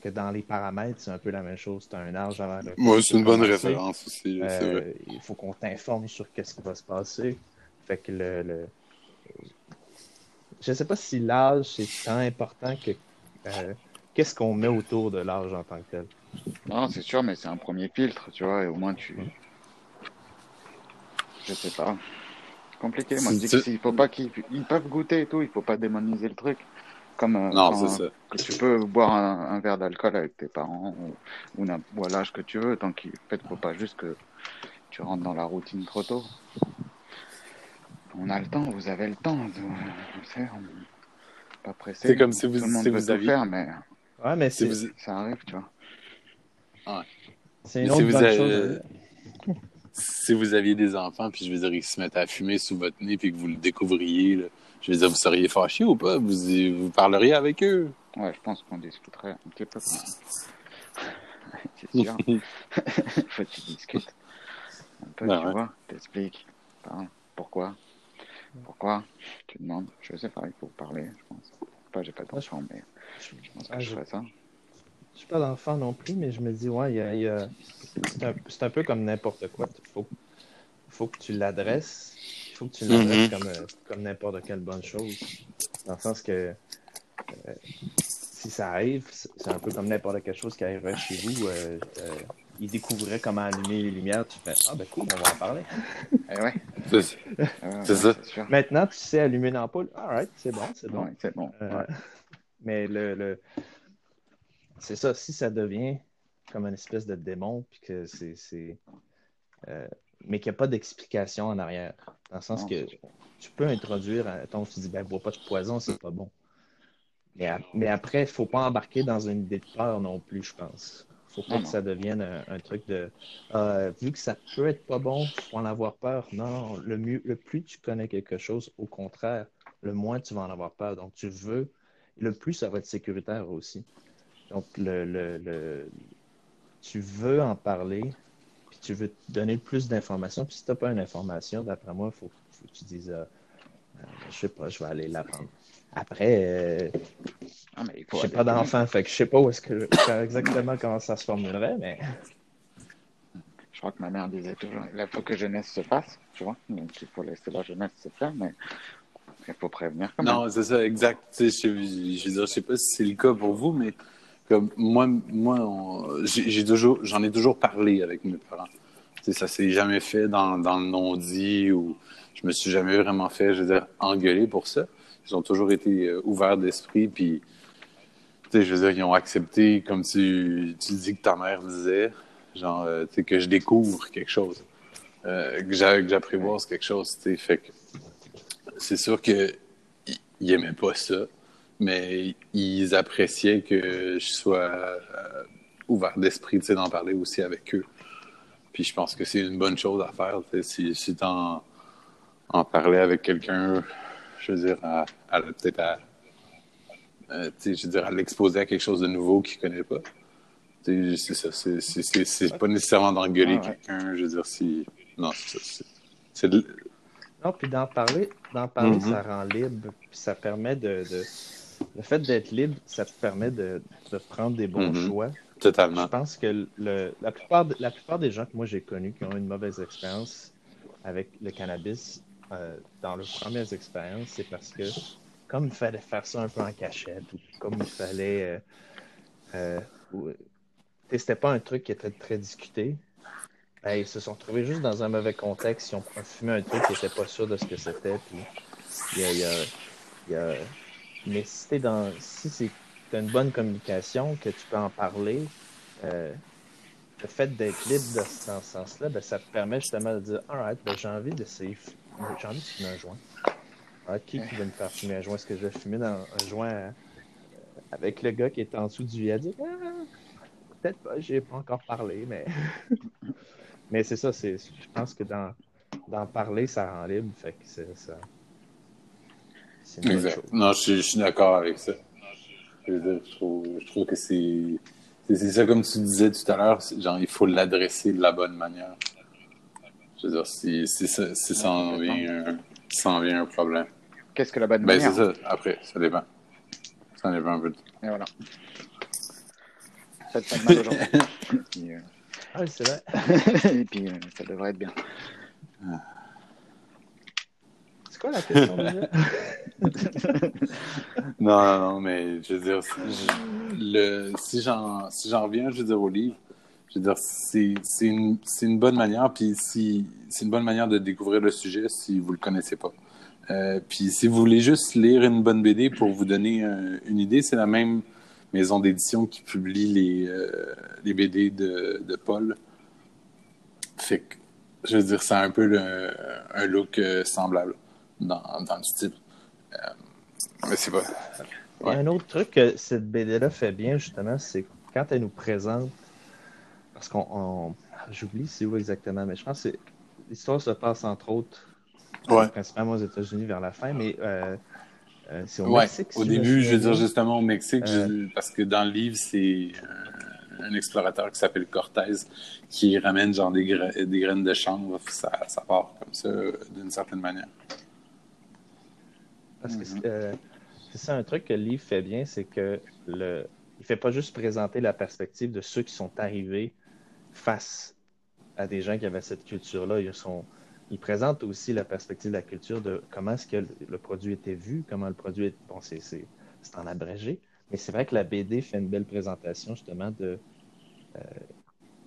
Speaker 2: que- dans les paramètres c'est un peu la même chose. C'est un âge avant le
Speaker 3: Moi, c'est une bonne référence aussi,
Speaker 2: Euh,
Speaker 3: vrai.
Speaker 2: il faut qu'on t'informe sur qu'est-ce qui va se passer. Fait que le, le... je sais pas si l'âge c'est tant important que euh, qu'est-ce qu'on met autour de l'âge en tant que tel.
Speaker 4: Non, c'est sûr, mais c'est un premier filtre, tu vois, et au moins tu. Je sais pas. C'est compliqué. Moi, je dis qu'il faut pas qu'ils ils peuvent goûter et tout, il faut pas démoniser le truc. Comme euh,
Speaker 3: Non,
Speaker 4: quand-
Speaker 3: c'est ça.
Speaker 4: que tu peux boire un, un verre d'alcool avec tes parents ou, ou, à l'âge que tu veux, tant qu'il fait, faut pas juste que tu rentres dans la routine trop tôt. On a le temps, vous avez le temps. de- je sais, on n'est pas pressé.
Speaker 3: C'est comme si vous-
Speaker 4: Tout le monde
Speaker 3: si vous aviez-
Speaker 4: faire, mais
Speaker 2: Ouais, mais
Speaker 3: Si
Speaker 2: c'est
Speaker 3: vous,
Speaker 4: ça arrive, tu vois.
Speaker 2: c'est une autre
Speaker 3: si vous
Speaker 2: bonne
Speaker 3: avez-
Speaker 2: chose.
Speaker 3: si vous aviez des enfants, puis je veux dire, ils se mettent à fumer sous votre nez, puis que vous le découvriez, là, je veux dire, vous seriez fâché ou pas? Vous, vous parleriez avec eux?
Speaker 4: Ouais, je pense qu'on discuterait un petit peu. quand même. C'est sûr. Faut que tu discutes. Un peu,
Speaker 3: Ben
Speaker 4: tu
Speaker 3: ouais.
Speaker 4: vois, t'expliques. Parle. Pourquoi? Pourquoi? Tu demandes. Je sais pas, il faut parler, je pense. Pas, j'ai pas d'enfant, mais je pense que
Speaker 2: Ah,
Speaker 4: je
Speaker 2: je-
Speaker 4: ferais ça.
Speaker 2: Je suis pas d'enfant non plus, mais je me dis ouais, il y a- y a- c'est un, c'est un peu comme n'importe quoi. Il faut, faut que tu l'adresses. Il faut que tu
Speaker 3: Mhm.
Speaker 2: comme, euh, comme n'importe quelle bonne chose. Dans le sens que euh, si ça arrive, c'est un peu comme n'importe quelle chose qui arriverait chez vous. Euh, euh, il découvrirait comment allumer les lumières. Tu fais Ah ben cool, on va en parler.
Speaker 4: Eh ouais,
Speaker 3: C'est- ça.
Speaker 4: Sûr.
Speaker 2: Maintenant, tu sais allumer une ampoule. Alright, c'est bon, c'est bon.
Speaker 4: Ouais, c'est bon.
Speaker 2: Euh,
Speaker 4: ouais.
Speaker 2: Mais le, le... c'est ça, si ça devient comme une espèce de démon, puis que c'est. Euh, mais qu'il n'y a pas d'explication en arrière. Dans le sens que tu peux introduire, ton tu dis, ben, bois pas de poison, c'est pas bon. Mais, a- mais après, il ne faut pas embarquer dans une idée de peur non plus, je pense. faut pas que ça devienne un, un truc de euh, vu que ça peut être pas bon, faut en avoir peur. Non, non, le mieux, le plus tu connais quelque chose, au contraire, le moins tu vas en avoir peur. Donc tu veux, le plus ça va être sécuritaire aussi. Donc le, le, le- tu veux en parler, puis tu veux te donner le plus d'informations. Puis si tu n'as pas une information, d'après moi, il faut, faut que tu dises euh, euh, je sais pas, je vais aller l'apprendre. Après, euh,
Speaker 4: Ah,
Speaker 2: je sais
Speaker 4: aller
Speaker 2: pas d'enfant, fait que je sais pas où est-ce que exactement comment ça se formulerait, mais
Speaker 4: Je crois que ma mère disait toujours, il faut que jeunesse se fasse, tu vois. Donc il faut laisser la jeunesse se faire, mais il faut prévenir quand même.
Speaker 3: Non, c'est ça, exact. Tu sais, je, je dire, je sais pas si c'est le cas pour vous, mais comme moi, moi, j'ai toujours, j'en ai toujours parlé avec mes parents. Tu sais, ça s'est jamais fait dans, dans le non-dit ou je me suis jamais vraiment fait, je dire, engueuler pour ça. Ils ont toujours été euh, ouverts d'esprit, puis je dire, ils ont accepté, comme tu, tu dis que ta mère disait, genre, euh, que je découvre quelque chose, euh, que j'a- que j'apprivoise quelque chose, fait que c'est sûr que ils ils aimaient pas ça, mais ils appréciaient que je sois euh, ouvert d'esprit, tu sais, d'en parler aussi avec eux. Puis je pense que c'est une bonne chose à faire, tu sais, si, si t'en en parler avec quelqu'un, je veux dire, à, à- peut-être à, euh, tu sais, je veux dire, à l'exposer à quelque chose de nouveau qu'il connaît pas. Tu sais, c'est ça, c'est- pas nécessairement d'engueuler
Speaker 4: Ah ouais.
Speaker 3: quelqu'un, je veux dire, si... Non, c'est ça, c'est- c'est de-
Speaker 2: non, puis d'en parler, d'en parler,
Speaker 3: Mhm.
Speaker 2: ça rend libre, puis ça permet de, de- le fait d'être libre, ça te permet de, de prendre des bons
Speaker 3: Mhm.
Speaker 2: choix. Je
Speaker 3: totalement.
Speaker 2: pense que le, la, plupart, la plupart des gens que moi j'ai connus qui ont eu une mauvaise expérience avec le cannabis, euh, dans leurs premières expériences, c'est parce que comme il fallait faire ça un peu en cachette, ou comme il fallait. Euh, euh, c'était pas un truc qui était très discuté. ben, ils se sont trouvés juste dans un mauvais contexte. Ils ont fumé un truc qui n'était pas sûr de ce que c'était. Puis il y a, il y a- il y a- Mais si, t'es dans... si c'est une bonne communication, que tu peux en parler, euh, le fait d'être libre de- dans ce sens-là, ben, ça te permet justement de dire Alright, ben, j'ai envie d'essayer, j'ai envie de fumer un joint. Ah, qui, va me faire fumer un joint? Est-ce que je vais fumer dans un joint euh, avec le gars qui est en dessous du viaduc? Ah, Peut-être pas, j'ai pas encore parlé, mais. mais c'est ça, c'est, je pense que d'en parler, ça rend libre. Fait que ça.
Speaker 3: Exact. Non, je, suis- je suis d'accord avec ça. Je, veux dire, je trouve, je trouve que c'est. C'est ça, comme tu disais tout à l'heure, genre, il faut l'adresser de la bonne manière. Je veux dire, si, si, ça, si ça, en vient un, si ça en vient un problème.
Speaker 4: Qu'est-ce que la bonne
Speaker 3: Ben,
Speaker 4: manière?
Speaker 3: c'est ça. Après, ça dépend. Ça dépend un peu.
Speaker 4: Et voilà. Faites pas de mal puis, euh,
Speaker 2: Ah, oui, c'est vrai.
Speaker 4: et puis, euh, ça devrait être bien.
Speaker 2: C'est quoi la question déjà?
Speaker 3: Non, non, mais je veux dire, le, si j'en si reviens, je veux dire, au livre, je veux dire, c'est une, une bonne manière, puis si, c'est une bonne manière de découvrir le sujet si vous le connaissez pas. Euh, puis si vous voulez juste lire une bonne BD pour vous donner euh, une idée, c'est la même maison d'édition qui publie les, euh, les BD de, de Paul. Fait que, je veux dire, c'est un peu un look semblable dans, dans le style. Mais c'est pas.
Speaker 2: Un autre truc que cette BD-là fait bien, justement, c'est quand elle nous présente. Parce qu'on. on- J'oublie c'est où exactement, mais je pense que l'histoire se passe entre autres,
Speaker 3: Ouais.
Speaker 2: principalement aux États-Unis vers la fin, mais euh, euh, c'est au
Speaker 3: Ouais,
Speaker 2: Mexique.
Speaker 3: au début, je veux dire justement au Mexique,
Speaker 2: Euh,
Speaker 3: je- parce que dans le livre, c'est un, explorateur qui s'appelle Cortez qui ramène genre des, gra- des graines de chanvre, ça, ça part comme ça d'une certaine manière.
Speaker 2: Parce que
Speaker 4: Mhm.
Speaker 2: c'est euh, c'est ça un truc que le livre fait bien, c'est que le il fait pas juste présenter la perspective de ceux qui sont arrivés face à des gens qui avaient cette culture-là. Ils sont il présente aussi la perspective de la culture de comment est-ce que le, le produit était vu, comment le produit est bon c'est c'est c'est en abrégé, mais c'est vrai que la BD fait une belle présentation justement de euh,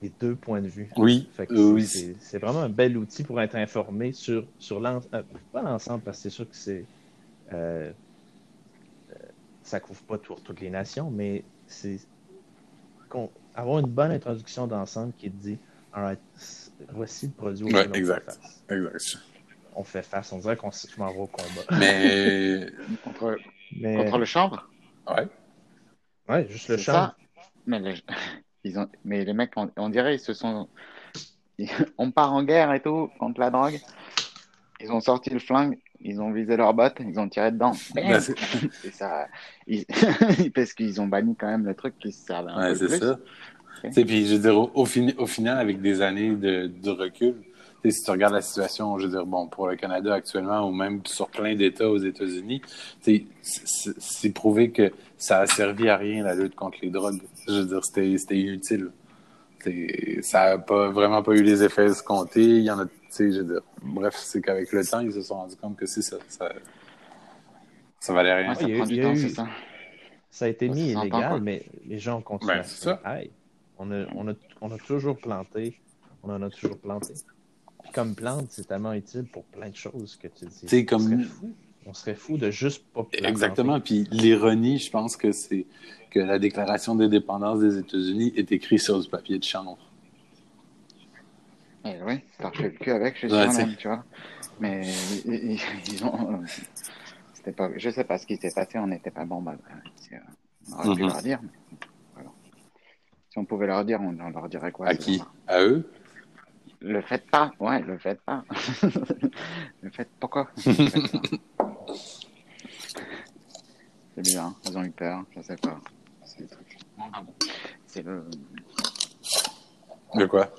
Speaker 2: les deux points de vue.
Speaker 3: Oui,
Speaker 2: Fait que
Speaker 3: euh,
Speaker 2: c'est-
Speaker 3: oui.
Speaker 2: c'est c'est vraiment un bel outil pour être informé sur, sur l'ensemble. pas l'ensemble, parce que c'est sûr que c'est. Euh, euh, ça couvre pas tout- toutes les nations, mais c'est. Avoir une bonne introduction d'ensemble qui te dit Alright, voici le produit
Speaker 3: Ouais,
Speaker 2: on
Speaker 3: exact.
Speaker 2: fait face.
Speaker 3: Exact.
Speaker 2: On fait face, on dirait qu'on je m'en vais au combat.
Speaker 3: Mais,
Speaker 4: Contre,
Speaker 2: Mais,
Speaker 4: contre le chanvre?
Speaker 3: Ouais,
Speaker 2: ouais, juste le
Speaker 4: C'est
Speaker 2: champ.
Speaker 4: ça. Mais le, Ils ont... Mais les mecs, on, on dirait, ils se sont. On part en guerre et tout contre la drogue. Ils ont sorti le flingue, ils ont visé leur botte, ils ont tiré dedans.
Speaker 3: C'est-
Speaker 4: Et ça, ils- parce qu'ils ont banni quand même le truc qui se servait un
Speaker 3: Ouais,
Speaker 4: peu plus.
Speaker 3: ça. Sais, Puis, je veux dire, au, au, fini- au final, avec des années de, de recul, si tu regardes la situation, je veux dire, bon, pour le Canada actuellement, ou même sur plein d'États aux États-Unis, c'est prouvé que ça a servi à rien la lutte contre les drogues. Je veux dire, c'était inutile. Ça a pas, vraiment pas eu les effets escomptés. Il y en a, je veux dire, bref, c'est qu'avec le temps, ils se sont rendus compte que c'est ça, ça. Ça valait rien.
Speaker 4: Ouais, ça
Speaker 2: il y a eu-
Speaker 4: prend du temps,
Speaker 2: eu-
Speaker 4: c'est ça.
Speaker 2: Ça a été
Speaker 4: Ça
Speaker 2: mis illégal, mais les gens continuent
Speaker 3: Ben,
Speaker 2: à
Speaker 3: ça.
Speaker 2: Hey, on, a, on, a, on a toujours planté. On en a toujours planté. Puis comme plante, c'est tellement utile pour plein de choses que tu dis.
Speaker 3: C'est comme-
Speaker 2: On serait fou. On serait fou de juste pas planter.
Speaker 3: Exactement. Puis l'ironie, je pense que c'est que la déclaration d'indépendance des États-Unis est écrite sur du papier de chanvre.
Speaker 4: Et oui, t'as refait le cul avec, je suis
Speaker 3: Ouais,
Speaker 4: même, tu vois. Mais ils, ont. euh, C'était pas. Je sais pas ce qui s'est passé, on n'était pas bon. Bah, c'est, euh, on aurait pu
Speaker 3: Mhm.
Speaker 4: leur dire. mais voilà. Si on pouvait leur dire, on, on leur dirait quoi
Speaker 3: À qui. À eux?
Speaker 4: Le faites pas, ouais, le faites pas. le faites pourquoi? C'est bizarre, ils ont eu peur, je sais pas. C'est le truc. C'est le.
Speaker 3: De quoi?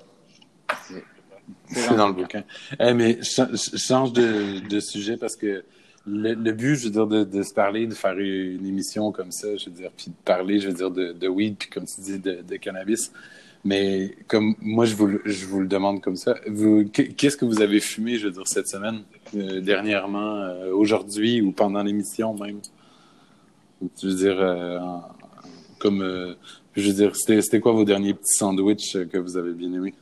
Speaker 4: C'est
Speaker 3: dans le bouquin. Eh, mais change de, de sujet parce que le, le but, je veux dire, de, de se parler, de faire une émission comme ça, je veux dire, puis de parler, je veux dire, de, de weed, puis comme tu dis, de, de cannabis. Mais comme moi, je vous, le- je vous le demande comme ça, qu'est-ce que vous avez fumé, je veux dire, cette semaine, euh, dernièrement, euh, aujourd'hui ou pendant l'émission même? Je veux dire, euh, comme, euh, je veux dire, c'était quoi vos derniers petits sandwichs euh, que vous avez bien aimés?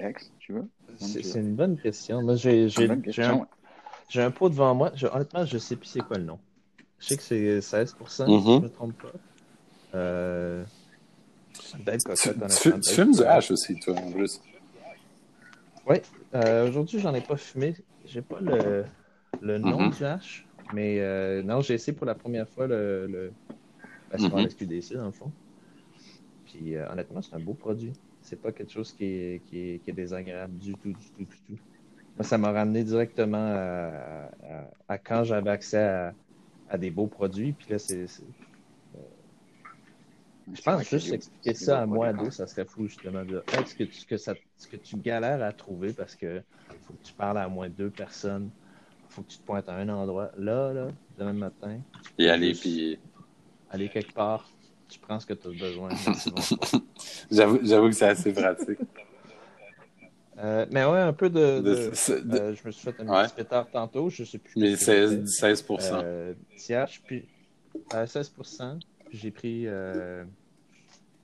Speaker 4: Alex, tu veux?
Speaker 2: C'est une bonne question. Moi, j'ai un, pot devant moi. Je- honnêtement, je sais plus c'est quoi le nom. Je sais que c'est 16%, si
Speaker 3: Mhm.
Speaker 2: je ne me trompe pas. Euh...
Speaker 3: Tu, fumes du hash aussi, toi, en plus.
Speaker 2: Euh, Aujourd'hui, j'en ai pas fumé. J'ai pas le, le nom
Speaker 3: Mhm.
Speaker 2: du hash, mais euh, non, j'ai essayé pour la première fois le, le ben, c'est
Speaker 3: Mhm.
Speaker 2: la SQDC dans le fond. Puis euh, honnêtement, c'est un beau produit. C'est pas quelque chose qui est, qui est, qui est désagréable du tout, du tout, du tout. Moi, ça m'a ramené directement à, à- à quand j'avais accès à, à des beaux produits. Puis là, c'est. c'est- Je pense juste expliquer ça à moi, deux, ça serait fou justement de dire Hey, ce, que tu, que ça, ce que tu galères à trouver parce que faut que tu parles à moins deux personnes, faut que tu te pointes à un endroit. Là, là, demain matin,
Speaker 3: Et aller,
Speaker 2: Juste-
Speaker 3: puis
Speaker 2: aller quelque part, tu prends ce que tu as besoin.
Speaker 3: j'avoue, j'avoue que c'est assez pratique.
Speaker 2: Euh, mais ouais, un peu de.
Speaker 3: De-
Speaker 2: de-
Speaker 3: c'est- de-
Speaker 2: euh, je me suis fait un
Speaker 3: Ouais.
Speaker 2: petit pétard tantôt, je sais plus.
Speaker 3: mais
Speaker 2: qu'est-ce que
Speaker 3: 16,
Speaker 2: c'était.
Speaker 3: 16
Speaker 2: Euh, TH, puis à 16%, puis j'ai pris euh,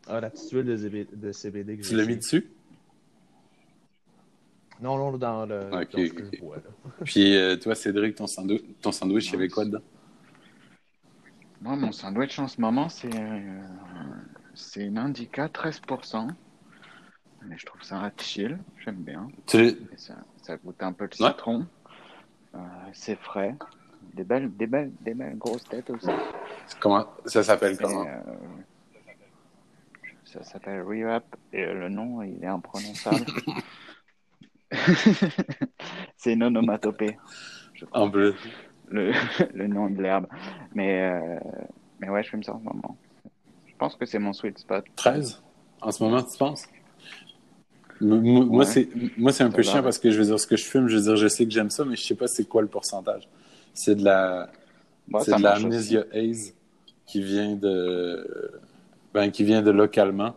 Speaker 2: ah, la petite huile de, CBD que
Speaker 3: Tu l'as mis dessus?
Speaker 2: Non, non, dans le.
Speaker 3: Ok,
Speaker 2: dans ce que
Speaker 3: ok.
Speaker 2: je bois, là.
Speaker 3: Puis euh, toi, Cédric, ton, sandwich, ton sandwich, il y avait quoi dedans?
Speaker 4: Moi, mon sandwich en ce moment, c'est euh, c'est une Indica 13%. Mais je trouve ça chill, j'aime bien. Ça, ça goûte un peu le
Speaker 3: Ouais.
Speaker 4: citron. Euh, c'est frais. Des belles, des, belles, des belles grosses têtes aussi.
Speaker 3: comment, ça s'appelle comment?
Speaker 4: euh, ça s'appelle Re-Up et le nom, il est imprononçable. c'est une onomatopée,
Speaker 3: En bleu.
Speaker 4: le, le nom de l'herbe. Mais, euh, mais ouais, je fume ça en ce moment. Je pense que c'est mon sweet spot.
Speaker 3: 13? En ce moment, tu penses? M- Moi, c'est moi c'est un peu
Speaker 4: va.
Speaker 3: chiant parce que je veux dire, ce que je fume, je veux dire, je sais que j'aime ça, mais je sais pas c'est quoi le pourcentage. C'est de la, c'est de la
Speaker 4: marche
Speaker 3: Amnesia Haze qui vient de, ben, qui vient de localement,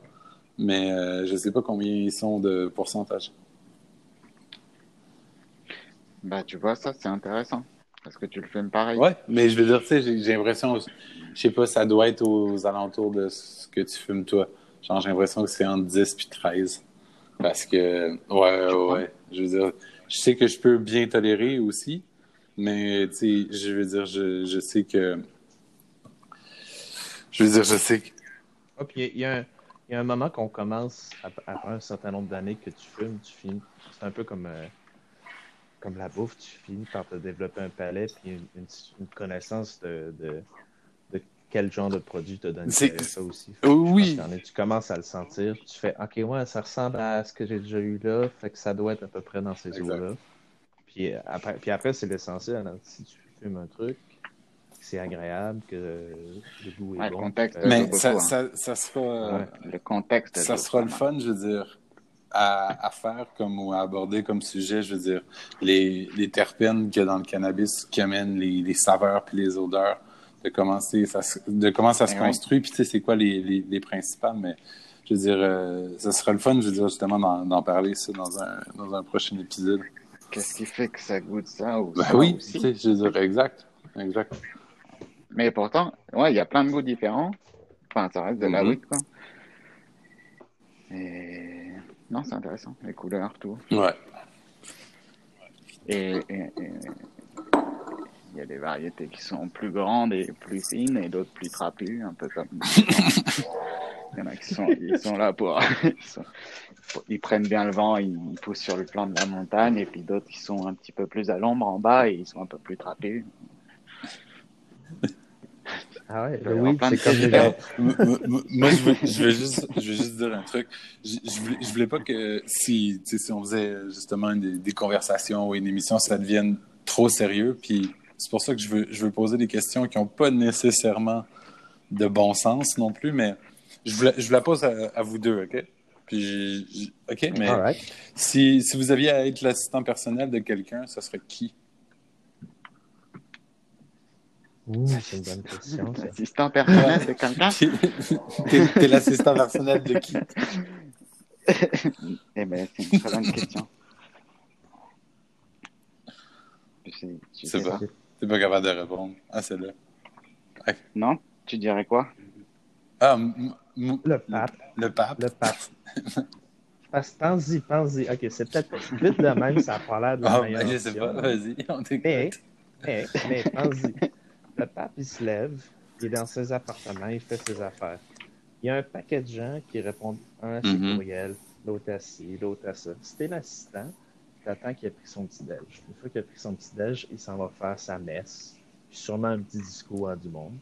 Speaker 3: mais euh, je sais pas combien ils sont de pourcentage.
Speaker 4: Bah, tu vois, ça, c'est intéressant. Parce que tu le fumes pareil.
Speaker 3: Ouais, mais je veux dire, tu sais, j'ai l'impression, je sais pas, ça doit être aux alentours de ce que tu fumes toi. Genre, j'ai l'impression que c'est entre 10 puis 13. Parce que, ouais, ouais, ouais. Je veux dire, je sais que je peux bien tolérer aussi, mais, tu sais, je veux dire, je, je sais que. Je veux dire, je sais que.
Speaker 2: Puis il y, a un- il y a un moment qu'on commence, ap- après un certain nombre d'années que tu fumes, tu finis. C'est un peu comme, euh, comme la bouffe, tu finis par te développer un palais puis une, une- une connaissance de, de, de quel genre de produit te donne
Speaker 3: C'est-
Speaker 2: ça aussi.
Speaker 3: Oui.
Speaker 2: Est- tu commences à le sentir, tu fais OK, ouais, ça ressemble à ce que j'ai déjà eu là, fait que ça doit être à peu près dans ces eaux-là. Puis euh, après, puis après c'est l'essentiel. hein. Si tu fumes un truc, que c'est agréable, que le goût est
Speaker 4: Ouais, le
Speaker 2: bon.
Speaker 4: contexte,
Speaker 2: euh,
Speaker 3: Mais
Speaker 4: beaucoup,
Speaker 3: ça,
Speaker 4: hein.
Speaker 3: ça, ça sera,
Speaker 2: Ouais.
Speaker 4: Le contexte.
Speaker 3: ça sera le fun, je veux dire, à, à faire comme ou à aborder comme sujet, je veux dire, les, les terpènes qu'il y a dans le cannabis qui amènent les, les saveurs puis les odeurs, de comment, ça, se- de comment ça se
Speaker 4: ouais.
Speaker 3: construit, puis tu sais, c'est quoi les, les, les principales, mais je veux dire, euh, ça sera le fun, je veux dire, justement, d'en parler ça dans un, dans un prochain épisode.
Speaker 4: Qu'est-ce qui fait que ça goûte ça ou
Speaker 3: Ben
Speaker 4: ça
Speaker 3: oui,
Speaker 4: aussi?
Speaker 3: tu sais, je veux dire, exact, exact.
Speaker 4: Mais pourtant, ouais, il y a plein de goûts différents. Enfin, ça reste de la
Speaker 3: Mhm.
Speaker 4: weed, quoi. Et non, c'est intéressant. Les couleurs, tout.
Speaker 3: Ouais.
Speaker 4: Et il y a des variétés qui sont plus grandes et plus fines et d'autres plus trapues, un peu comme. il y en a qui sont, ils sont là pour. ils, sont- ils prennent bien le vent, ils poussent sur le flanc de la montagne, et puis d'autres qui sont un petit peu plus à l'ombre en bas et ils sont un peu plus trapus.
Speaker 2: Ah ouais, le weed,
Speaker 4: de
Speaker 2: c'est comme les.
Speaker 3: Moi, je veux, je veux juste, je veux juste dire un truc. Je, je, voulais, je voulais pas que si, tu sais, si on faisait justement des, des conversations ou une émission, ça devienne trop sérieux. Puis c'est pour ça que je veux, je veux poser des questions qui n'ont pas nécessairement de bon sens non plus, mais je vous la, je vous la pose à, à vous deux, OK? Puis, OK, mais
Speaker 2: right.
Speaker 3: si, si vous aviez à être l'assistant personnel de quelqu'un, ça serait qui?
Speaker 2: Ouh, c'est une bonne question, ça.
Speaker 4: Assistant personnel de quelqu'un
Speaker 3: T'es t'es l'assistant personnel de qui?
Speaker 4: Eh ben, c'est une très bonne question. Je sais-
Speaker 3: pas. T'es pas capable de répondre. Ah, c'est là.
Speaker 4: Non? Tu dirais quoi?
Speaker 3: Ah, m- m-
Speaker 2: Le pape.
Speaker 3: Le pape.
Speaker 2: Le pape. Parce- Pense-y, pense-y. Ok, c'est peut-être vite de même, ça n'a pas l'air de la
Speaker 3: Ah,
Speaker 2: meilleure
Speaker 3: ben, je sais pas. Vas-y, on
Speaker 2: Mais,
Speaker 3: t'écoute.
Speaker 2: mais, mais, pense-y. Le pape, il se lève, il est dans ses appartements, il fait ses affaires. Il y a un paquet de gens qui répondent un à ses
Speaker 3: Mhm.
Speaker 2: courriels, l'autre à ci, l'autre à ça. Si t'es l'assistant, t'attends qu'il ait pris son petit-déj. Une fois qu'il a pris son petit-déj, il s'en va faire sa messe, puis sûrement un petit discours à du monde.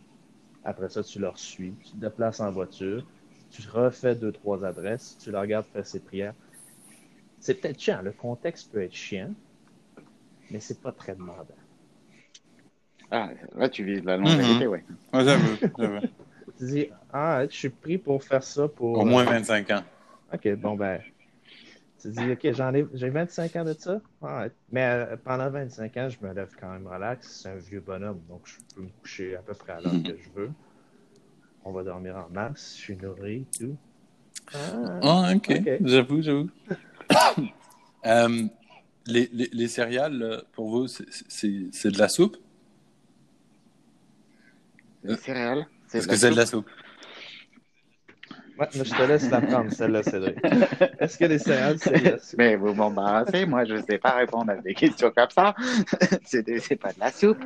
Speaker 2: Après ça, tu le suis, tu te déplaces en voiture, tu refais deux, trois adresses, tu le regardes faire ses prières. C'est peut-être chiant, le contexte peut être chiant, mais c'est pas très demandant.
Speaker 4: Ah, là, tu vises la
Speaker 3: Mhm.
Speaker 4: longévité, ouais.
Speaker 3: Ouais, j'avoue, j'avoue.
Speaker 2: Tu dis, ah, je suis pris pour faire ça pour.
Speaker 3: Au moins 25 ans.
Speaker 2: Ok, bon, ben. Tu dis, ok, j'en ai, j'ai 25 ans de ça. Ah, ouais. Mais euh, pendant 25 ans, je me lève quand même relax. C'est un vieux bonhomme, donc je peux me coucher à peu près à l'heure que je veux. On va dormir en masse, je suis nourri, tout. Ah,
Speaker 3: Ah, ok. J'avoue, j'avoue. Euh, les, les, les céréales, là, pour vous, c'est- c'est c'est de la soupe?
Speaker 4: Les céréales c'est
Speaker 3: Est-ce
Speaker 4: de
Speaker 3: que
Speaker 4: la
Speaker 3: c'est de la
Speaker 4: soupe.
Speaker 2: Ouais, mais je te laisse la prendre, celle-là, Cédric. Est-ce que les céréales, c'est de la soupe?
Speaker 4: Mais vous m'embarrassez, moi, je ne sais pas répondre à des questions comme ça. c'est pas de la soupe.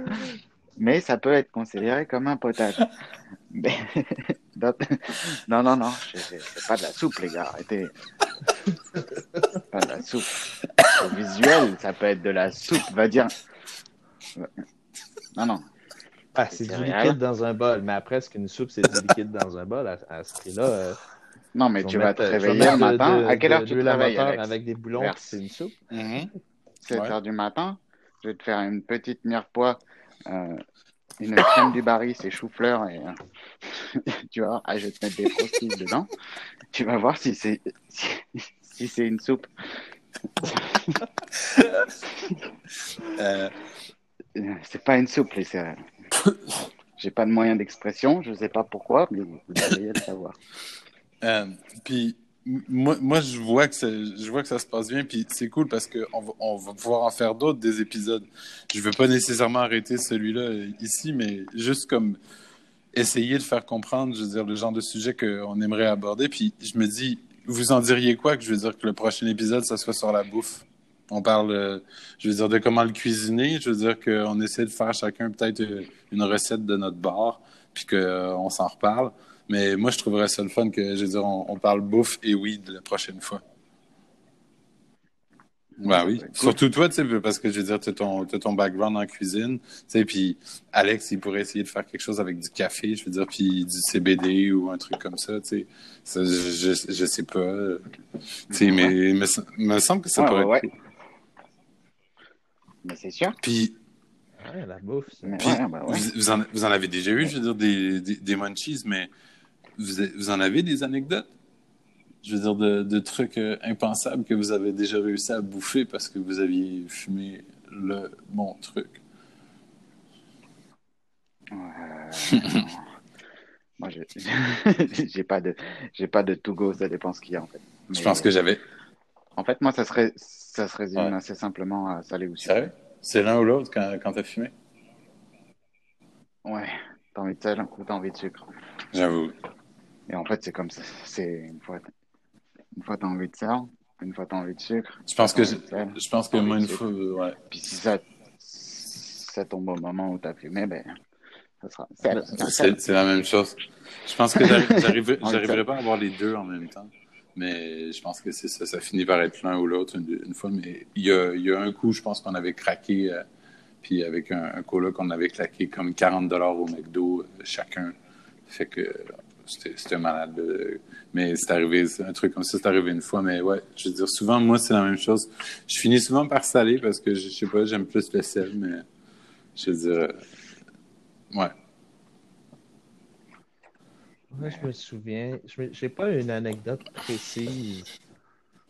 Speaker 4: Mais ça peut être considéré comme un potage. Mais... non, non, non, c'est pas de la soupe, les gars, arrêtez. C'est pas de la soupe. Au visuel, ça peut être de la soupe, va dire. Non, non.
Speaker 2: Ah, c'est du liquide dans un bol. Mais après, est-ce qu'une soupe, c'est du liquide dans un bol à, à ce prix-là? euh,
Speaker 4: Non, mais tu vas te
Speaker 2: vais
Speaker 4: réveiller
Speaker 2: de-
Speaker 4: matin.
Speaker 2: de-
Speaker 4: à quelle
Speaker 2: de
Speaker 4: heure tu
Speaker 2: à
Speaker 4: réveilles,
Speaker 2: vapeur
Speaker 4: Alex?
Speaker 2: avec des boulons, c'est une soupe?
Speaker 4: 7
Speaker 3: Ouais.
Speaker 4: heures du matin, je vais te faire une petite mirepoix, euh, une crème du baril, c'est chou-fleur, et euh, tu vois, ah, je vais te mettre des frosties dedans. Tu vas voir si c'est si, si c'est une soupe.
Speaker 3: Euh,
Speaker 4: Euh, C'est pas une soupe, les céréales. J'ai pas de moyen d'expression, je sais pas pourquoi, mais vous devriez le savoir.
Speaker 3: Euh, puis moi, moi je vois que je vois que ça se passe bien, puis c'est cool parce que on va pouvoir en faire d'autres des épisodes. Je veux pas nécessairement arrêter celui-là euh, ici, mais juste comme essayer de faire comprendre, je veux dire, le genre de sujet qu'on aimerait aborder. Puis je me dis, vous en diriez quoi que je veux dire que le prochain épisode, ça soit sur la bouffe? On parle, euh, je veux dire, de comment le cuisiner. Je veux dire qu'on essaie de faire chacun peut-être euh, une recette de notre bar, puis qu'on s'en reparle. Mais moi, je trouverais ça le fun que, je veux dire, on, on parle bouffe et weed la prochaine fois. Ben oui.
Speaker 4: Cool.
Speaker 3: Surtout toi, tu sais, parce que je veux dire, tu as ton, ton background en cuisine. Tu sais, puis Alex, il pourrait essayer de faire quelque chose avec du café, je veux dire, puis du CBD ou un truc comme ça, tu sais. Je, je, sais pas. Tu sais, mais il me, me semble que ça
Speaker 4: Ouais,
Speaker 3: pourrait
Speaker 4: ouais. Mais c'est sûr.
Speaker 3: Puis,
Speaker 2: Ouais, la bouffe,
Speaker 3: puis
Speaker 4: ouais, bah ouais.
Speaker 3: vous, vous en, vous en avez déjà eu, je veux dire, des, des, des munchies, mais vous, vous en avez des anecdotes? Je veux dire, de, de trucs euh, impensables que vous avez déjà réussi à bouffer parce que vous aviez fumé le bon truc?
Speaker 4: Euh, Moi, j'ai pas de, j'ai pas de to go, ça dépend ce qu'il y a en fait.
Speaker 3: Je pense que j'avais.
Speaker 4: En fait, moi, ça serait, ça se résume
Speaker 3: Ouais.
Speaker 4: assez simplement à salé ou sucré.
Speaker 3: C'est l'un ou l'autre quand, quand t'as fumé?
Speaker 4: Ouais. T'as envie de sel ou t'as envie de sucre?
Speaker 3: J'avoue.
Speaker 4: Et en fait, c'est comme ça. C'est une fois, une fois t'as envie de sel, une fois t'as envie de sucre.
Speaker 3: Je pense que, je, pense que moi, une fois, ouais.
Speaker 4: Puis si ça, ça tombe au moment où t'as fumé, ben, ça sera sel.
Speaker 3: C'est la même chose. Je pense que j'arri- j'arriverai pas à avoir les deux en même temps. Mais je pense que c'est ça. Ça finit par être l'un ou l'autre une, fois. Mais il y a, un coup, je pense qu'on avait craqué. euh, puis avec un, un coloc, on avait claqué comme 40 dollars au McDo euh, chacun. Fait que c'était malade. euh, Mais c'est arrivé, un truc comme ça, c'est arrivé une fois. Mais ouais, je veux dire, souvent, moi, c'est la même chose. Je finis souvent par saler parce que je, je sais pas, j'aime plus le sel, mais je veux dire, ouais.
Speaker 2: Moi, je me souviens, je n'ai pas une anecdote précise.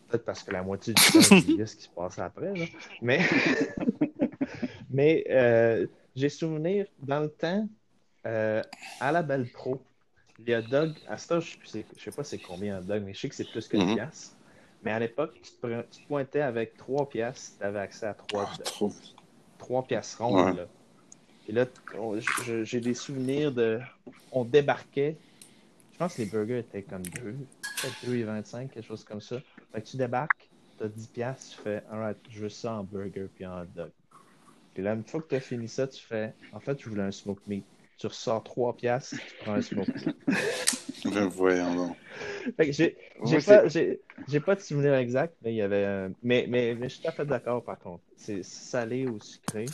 Speaker 2: Peut-être parce que la moitié du temps, j'oubliais ce qui se passait après. là. Mais, mais euh, j'ai souvenir, dans le temps, euh, à la Belle Pro, les hot dogs, à ce temps, je ne sais, je sais pas c'est combien dog, mais je sais que c'est plus que
Speaker 3: Mhm.
Speaker 2: 10 piastres. Mais à l'époque, tu, te pre- tu te pointais avec 3 piastres, tu avais accès à 3
Speaker 3: Ah, trop.
Speaker 2: trois pièces rondes.
Speaker 3: Ouais.
Speaker 2: Là. Et là, je- j'ai des souvenirs de. On débarquait. Je pense que les burgers étaient comme 2, peut-être 2,25, quelque chose comme ça. Fait que tu débarques, tu as 10 pièces, tu fais, alright, je veux ça en burger puis en hot dog. Puis là, une fois que tu as fini ça, tu fais, en fait, je voulais un smoke meat. Tu ressors 3 pièces, tu prends un smoke meat.
Speaker 3: Ben, voyons donc.
Speaker 2: Fait que j'ai pas, j'ai j'ai pas de souvenir exact, mais il y avait. un- Mais, mais, mais je suis tout à fait d'accord par contre. C'est salé ou sucré.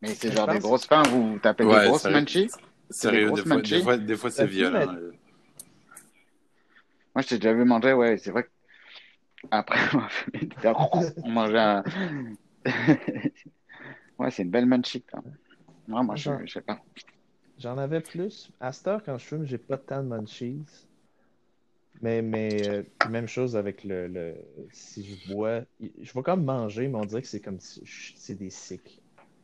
Speaker 4: Mais c'est genre des grosses pains, vous tapez
Speaker 3: Ouais,
Speaker 4: des grosses munchies?
Speaker 3: Sérieux, des fois, des fois, des fois c'est violent.
Speaker 4: Moi, je t'ai déjà vu manger, ouais, c'est vrai que après avoir fumé, on mangeait un... ouais, c'est une belle munchie, quand même. Ouais, moi, je, je sais pas.
Speaker 2: J'en avais plus. À cette heure, quand je fume, j'ai pas tant de munchies. Mais, mais euh, même chose avec le, le- Si je bois. Je vais comme manger, mais on dirait que c'est comme si c'est des cycles.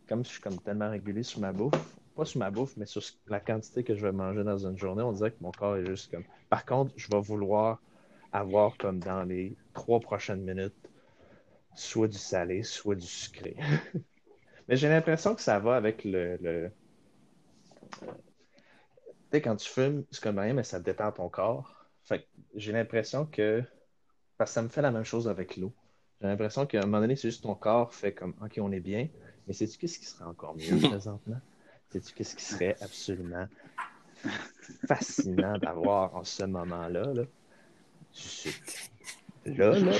Speaker 2: Comme si je suis comme tellement régulier sur ma bouffe. Pas sur ma bouffe, mais sur la quantité que je vais manger dans une journée, on dirait que mon corps est juste comme. Par contre, je vais vouloir avoir comme dans les trois prochaines minutes soit du salé, soit du sucré. mais j'ai l'impression que ça va avec le- le, tu sais, quand tu fumes, c'est comme rien, mais ça détend ton corps. Fait que j'ai l'impression que. Parce que ça me fait la même chose avec l'eau. J'ai l'impression qu'à un moment donné, c'est juste ton corps fait comme OK, on est bien. Mais sais-tu qu'est-ce qui serait encore mieux présentement? Sais-tu qu'est-ce qui serait absolument fascinant d'avoir en ce moment-là? Là? Du sucre. Là, là,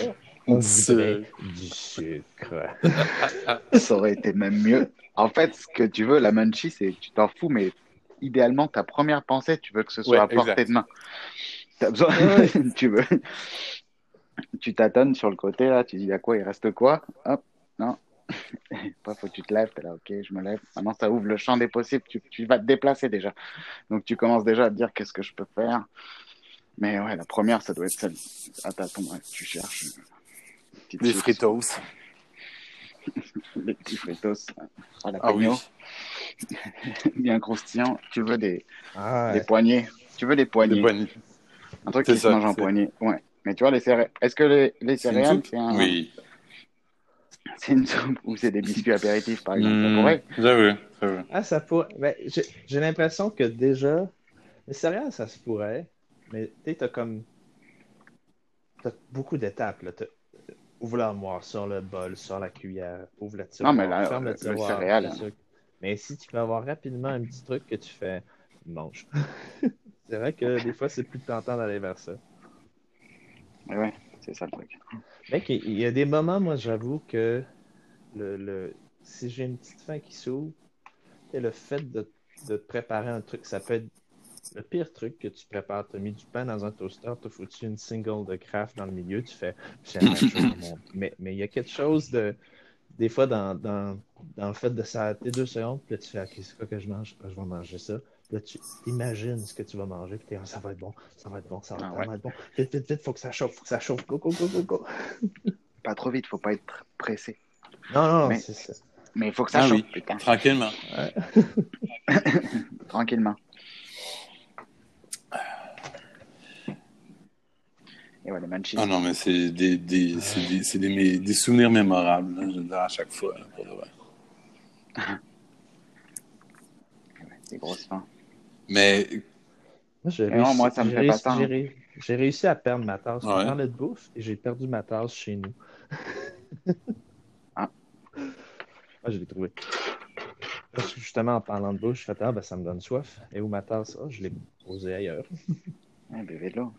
Speaker 2: on voudrait du sucre.
Speaker 4: Ça aurait été même mieux. En fait, ce que tu veux, la munchie, c'est tu t'en fous, mais idéalement, ta première pensée, tu veux que ce soit
Speaker 3: Ouais,
Speaker 4: à portée
Speaker 3: exact.
Speaker 4: de main. T'as besoin, tu veux, tu tâtonnes sur le côté là, tu dis à quoi il reste quoi, hop, non. Pas faut que tu te lèves, t'es là, ok, je me lève. Maintenant, ça ouvre le champ des possibles. Tu, tu vas te déplacer déjà. Donc, tu commences déjà à te dire qu'est-ce que je peux faire. Mais ouais, la première, ça doit être celle. À tâtons, ouais, tu cherches. euh,
Speaker 3: Les fritos.
Speaker 4: Les petits fritos. À la
Speaker 3: Ah oui.
Speaker 4: bien croustillant. Tu veux des,
Speaker 2: Ah,
Speaker 4: des poignées. Tu veux des poignées.
Speaker 3: Des poignées.
Speaker 4: Un truc qui se
Speaker 3: ça,
Speaker 4: mange en poignée. Ouais. Mais tu vois, les céréales. Est-ce que les, les céréales, c'est un...
Speaker 3: Oui.
Speaker 4: c'est une soupe ou c'est des biscuits apéritifs, par exemple Ça
Speaker 3: Hmm,
Speaker 4: pourrait.
Speaker 3: J'avoue, j'avoue.
Speaker 2: Ah, ça pourrait. Ben, j'ai l'impression que déjà, les céréales, ça se pourrait, mais tu sais, t'as comme. T'as beaucoup d'étapes. là. Ouvre l'armoire, sors le bol, sors la cuillère, ouvre le tiroir,
Speaker 4: Non, mais là,
Speaker 2: ferme
Speaker 4: le-
Speaker 2: le
Speaker 4: le
Speaker 2: tiroir.
Speaker 4: hein.
Speaker 2: Mais si tu peux avoir rapidement un petit truc que tu fais, mange. c'est vrai que des fois, c'est plus tentant d'aller vers ça.
Speaker 4: Ouais, ouais. c'est ça le truc.
Speaker 2: Mec, il il y a des moments, moi, j'avoue que le, le- si j'ai une petite faim qui s'ouvre, et le fait de, de te préparer un truc, ça peut être le pire truc que tu prépares. Tu as mis du pain dans un toaster, tu as foutu une single de craft dans le milieu, tu fais c'est la même chose au monde. Mais mais il y a quelque chose de. Des fois, dans, dans, dans le fait de s'arrêter deux secondes, puis là, tu fais OK, c'est quoi que je mange? Ah, Je vais manger ça. Là, tu imagines ce que tu vas manger, puis t'es Ah, ça va être bon, ça va être bon, ça va
Speaker 4: Ah,
Speaker 2: vraiment
Speaker 4: ouais.
Speaker 2: être bon. Vite, vite, vite, faut que ça chauffe, faut que ça chauffe. Go, go, go, go, go.
Speaker 4: Pas trop vite, faut pas être pr- pressé.
Speaker 2: Non, non,
Speaker 4: Mais-
Speaker 2: c'est ça.
Speaker 4: Mais il faut que ça
Speaker 3: Ah
Speaker 4: chauffe,
Speaker 3: oui.
Speaker 4: putain.
Speaker 3: Tranquillement.
Speaker 4: Tranquillement. Et voilà, Manchis.
Speaker 3: Ah non, mais c'est des, des, c'est des, c'est des, mé- des souvenirs mémorables, là, je veux dire, à chaque fois. là, pour de vrai.
Speaker 4: Des grosses fins.
Speaker 3: Mais
Speaker 2: Moi, j'ai
Speaker 4: Mais non,
Speaker 2: réussi-
Speaker 4: moi, ça me
Speaker 2: j'ai
Speaker 4: fait pas
Speaker 2: réussi-. J'ai j'ai réussi à perdre ma tasse. On
Speaker 3: Ouais.
Speaker 2: parlait de bouffe et j'ai perdu ma tasse chez nous.
Speaker 4: Ah.
Speaker 2: Ah, je l'ai trouvé. Parce que justement, en parlant de bouffe, je fais ah, ben, ça me donne soif. Et où ma tasse? Ah, je l'ai posée ailleurs.
Speaker 4: Ouais, buvez de l'eau.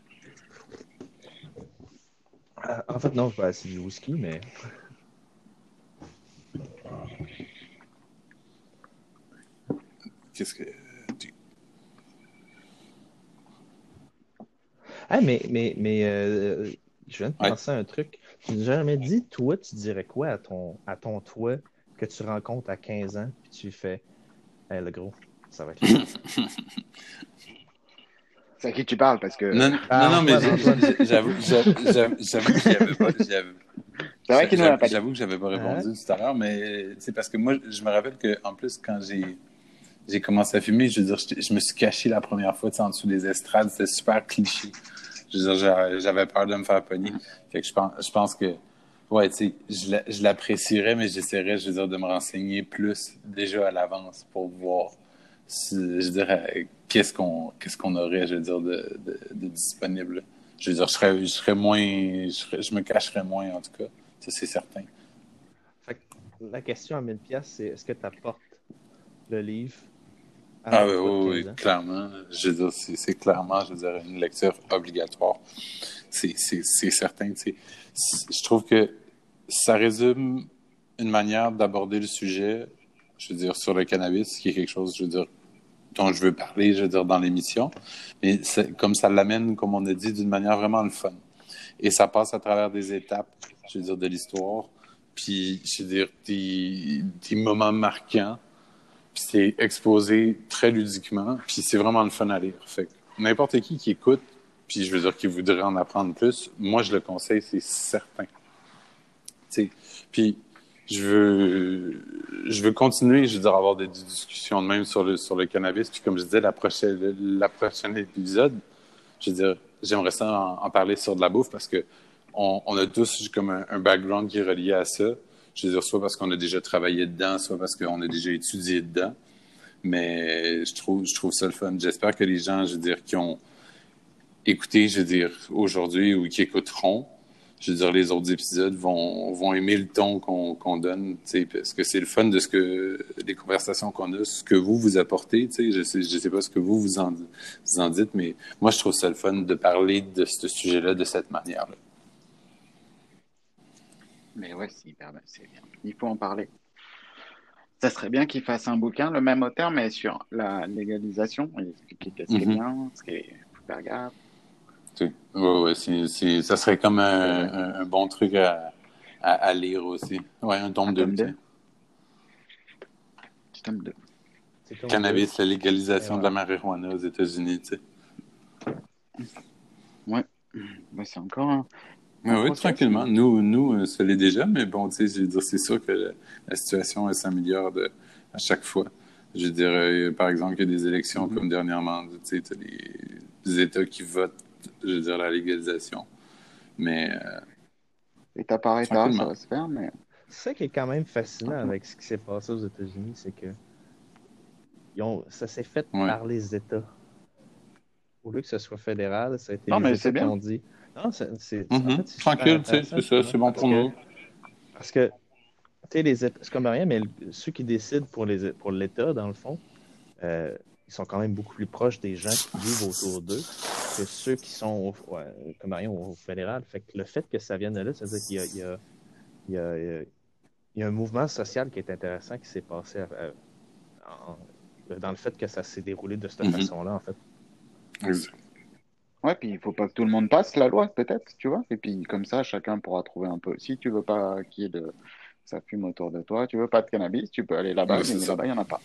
Speaker 2: Ah, en fait, non, je vais essayer du whisky, mais.
Speaker 3: qu'est-ce que. tu-
Speaker 2: Ah, mais, mais, mais euh, je viens de
Speaker 3: Ouais.
Speaker 2: penser à un truc. Tu n'as jamais dit, toi, tu dirais quoi à ton, à ton toi que tu rencontres à 15 ans, puis tu fais, hey, le gros, ça va être.
Speaker 4: C'est à qui tu parles parce que
Speaker 3: Non,
Speaker 2: Ah,
Speaker 3: non, non, mais j'avoue j'avoue- j'avoue- j'avoue que j'y avais pas. j'y avais-
Speaker 4: c'est vrai qu'il nous l'a pas dit.
Speaker 3: J'avoue que j'avais pas répondu tout à l'heure, mais c'est parce que moi, je me rappelle que en plus, quand j'ai j'ai commencé à fumer, je veux dire, je, me suis caché la première fois en dessous des estrades, c'était super cliché. Je veux dire, j'a- j'avais peur de me faire pogner. Fait que je pense, je pense que, ouais, tu sais, je l'a- je l'apprécierais, mais j'essaierais, je veux dire, de me renseigner plus déjà à l'avance pour voir si, je dirais, qu'est-ce qu'on qu'est-ce qu'on aurait, je veux dire, de, de, disponible. Je veux dire, je serais, je serais moins, je, me cacherais moins, en tout cas. Ça, c'est certain.
Speaker 2: La question à 1000 pièces, c'est est-ce que tu apportes le livre
Speaker 3: Ah
Speaker 2: un
Speaker 3: oui,
Speaker 2: enfant de
Speaker 3: oui,
Speaker 2: 15
Speaker 3: oui,
Speaker 2: ans?
Speaker 3: clairement. Je veux dire, c'est clairement, je veux dire, une lecture obligatoire. C'est certain, tu sais. C- Je trouve que ça résume une manière d'aborder le sujet, je veux dire, sur le cannabis, qui est quelque chose, je veux dire, dont je veux parler, je veux dire, dans l'émission. Mais comme ça l'amène, comme on a dit, d'une manière vraiment le fun. Et ça passe à travers des étapes, je veux dire, de l'histoire. Puis, je veux dire, des, des moments marquants. C'est exposé très ludiquement. Puis c'est vraiment le fun à lire. Fait n'importe qui qui écoute, puis je veux dire qui voudrait en apprendre plus, moi je le conseille, c'est certain. Puis je veux, je veux continuer, je veux dire, avoir des discussions de même sur le, sur le cannabis. Puis comme je disais, la prochaine, la prochaine épisode, je veux dire, j'aimerais ça en, parler sur de la bouffe parce que on, a tous comme un background qui est relié à ça. Je veux dire, soit parce qu'on a déjà travaillé dedans, soit parce qu'on a déjà étudié dedans. Mais je trouve, je trouve ça le fun. J'espère que les gens, je veux dire, qui ont écouté, je veux dire, aujourd'hui ou qui écouteront, je veux dire, les autres épisodes vont, vont aimer le ton qu'on donne, parce que c'est le fun de ce que, les conversations qu'on a, ce que vous vous apportez, tu sais, je sais, je sais pas ce que vous vous en dites, mais moi, je trouve ça le fun de parler de ce sujet-là de cette manière-là.
Speaker 4: Mais ouais, c'est hyper bien, c'est bien. Il faut en parler. Ça serait bien qu'il fasse un bouquin, le même auteur, mais sur la légalisation, expliquer qu'est-ce qui est
Speaker 3: Mhm.
Speaker 4: bien, ce qui est faut faire gaffe.
Speaker 3: Tu sais, Ouais, ouais, c'est, c'est, ça serait comme un, un, un bon truc à, à, à lire aussi. Ouais, un tome
Speaker 4: Un
Speaker 3: 2.
Speaker 4: tome deux? Petit tome deux.
Speaker 2: C'est comme-
Speaker 3: Cannabis, la légalisation
Speaker 2: Ouais.
Speaker 3: de la marijuana aux États-Unis, tu sais.
Speaker 4: Ouais, c'est encore un.
Speaker 3: Oui, oui, tranquillement. Nous, nous euh, ça l'est déjà, mais bon, tu sais, je veux dire, c'est sûr que la, la situation elle s'améliore à chaque fois. Je dirais, par exemple, qu'il y a des élections
Speaker 4: Mhm.
Speaker 3: comme dernièrement, tu sais, t'as des, des États qui votent, je veux dire, la légalisation. Mais, euh,
Speaker 4: État par état, ça va se faire, mais.
Speaker 2: C'est ça qui est quand même fascinant avec ce qui s'est passé aux États-Unis, c'est que ils ont, ça s'est fait
Speaker 3: Ouais.
Speaker 2: par les États. Au lieu que ce soit fédéral, ça a été
Speaker 4: Non,
Speaker 2: les
Speaker 4: mais c'est bien.
Speaker 2: dit. Non, c'est, c'est-
Speaker 3: mhm,
Speaker 2: en fait, c'est
Speaker 3: tranquille,
Speaker 2: super
Speaker 3: tu sais,
Speaker 2: intéressant,
Speaker 3: c'est ça, c'est bon pour
Speaker 2: que-
Speaker 3: nous.
Speaker 2: Parce que, tu sais, les c'est comme rien, mais ceux qui décident pour, les, pour l'État, dans le fond, euh, ils sont quand même beaucoup plus proches des gens qui vivent autour d'eux. que ceux qui sont au, ouais, comme au fédéral. Fait que le fait que ça vienne de là, ça veut dire qu'il y a, il y a, il y a, il y a un mouvement social qui est intéressant qui s'est passé en- dans le fait que ça s'est déroulé de cette
Speaker 3: Mhm.
Speaker 2: façon-là, en fait.
Speaker 3: Exact.
Speaker 4: Ouais, puis il faut pas que tout le monde passe la loi, peut-être, tu vois. Et puis comme ça, chacun pourra trouver un peu. Si tu veux pas qu'il y ait de ça fume autour de toi, tu veux pas de cannabis, tu peux aller là-bas, mais là-bas, il y en a pas.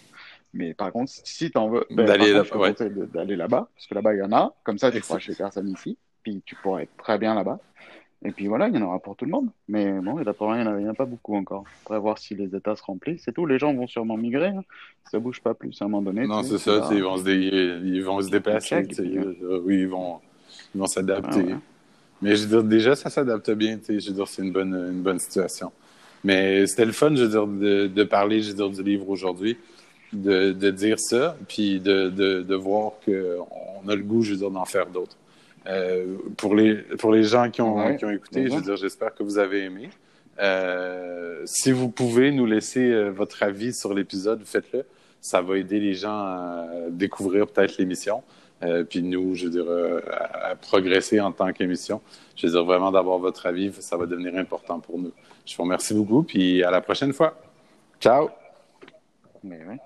Speaker 4: Mais par contre, si t'en veux, ben,
Speaker 3: D'aller ouais.
Speaker 4: là-bas, parce que là-bas, il y en a. Comme ça, tu feras chez personne ici, puis tu pourras être très bien là-bas. Et puis voilà, il y en aura pour tout le monde. Mais bon, et il n'y en en a pas beaucoup encore. Faudrait voir si les États se remplissent. C'est tout, les gens vont sûrement migrer. hein. Ça bouge pas plus à un moment donné.
Speaker 3: Non, c'est ça, ils vont se, dé- ils vont se déplacer.
Speaker 4: puis,
Speaker 3: euh, oui, ils vont ils vont s'adapter.
Speaker 4: Ouais, ouais.
Speaker 3: Mais je veux dire, déjà, ça s'adapte bien. Je veux dire, c'est une bonne, une bonne situation. Mais c'était le fun, je veux dire, de, de parler, je veux dire, du livre aujourd'hui, de, de dire ça, puis de, de, de voir qu'on a le goût, je veux dire, d'en faire d'autres. Euh, pour, les, pour les gens qui ont,
Speaker 4: Ouais,
Speaker 3: qui ont écouté,
Speaker 4: ouais.
Speaker 3: je veux dire, j'espère que vous avez aimé. Euh, si vous pouvez nous laisser euh, votre avis sur l'épisode, faites-le. Ça va aider les gens à découvrir peut-être l'émission. Euh, puis nous, je veux dire, à, à progresser en tant qu'émission. Je veux dire, vraiment d'avoir votre avis, ça va devenir important pour nous. Je vous remercie beaucoup, puis à la prochaine fois. Ciao!
Speaker 4: Mais ouais.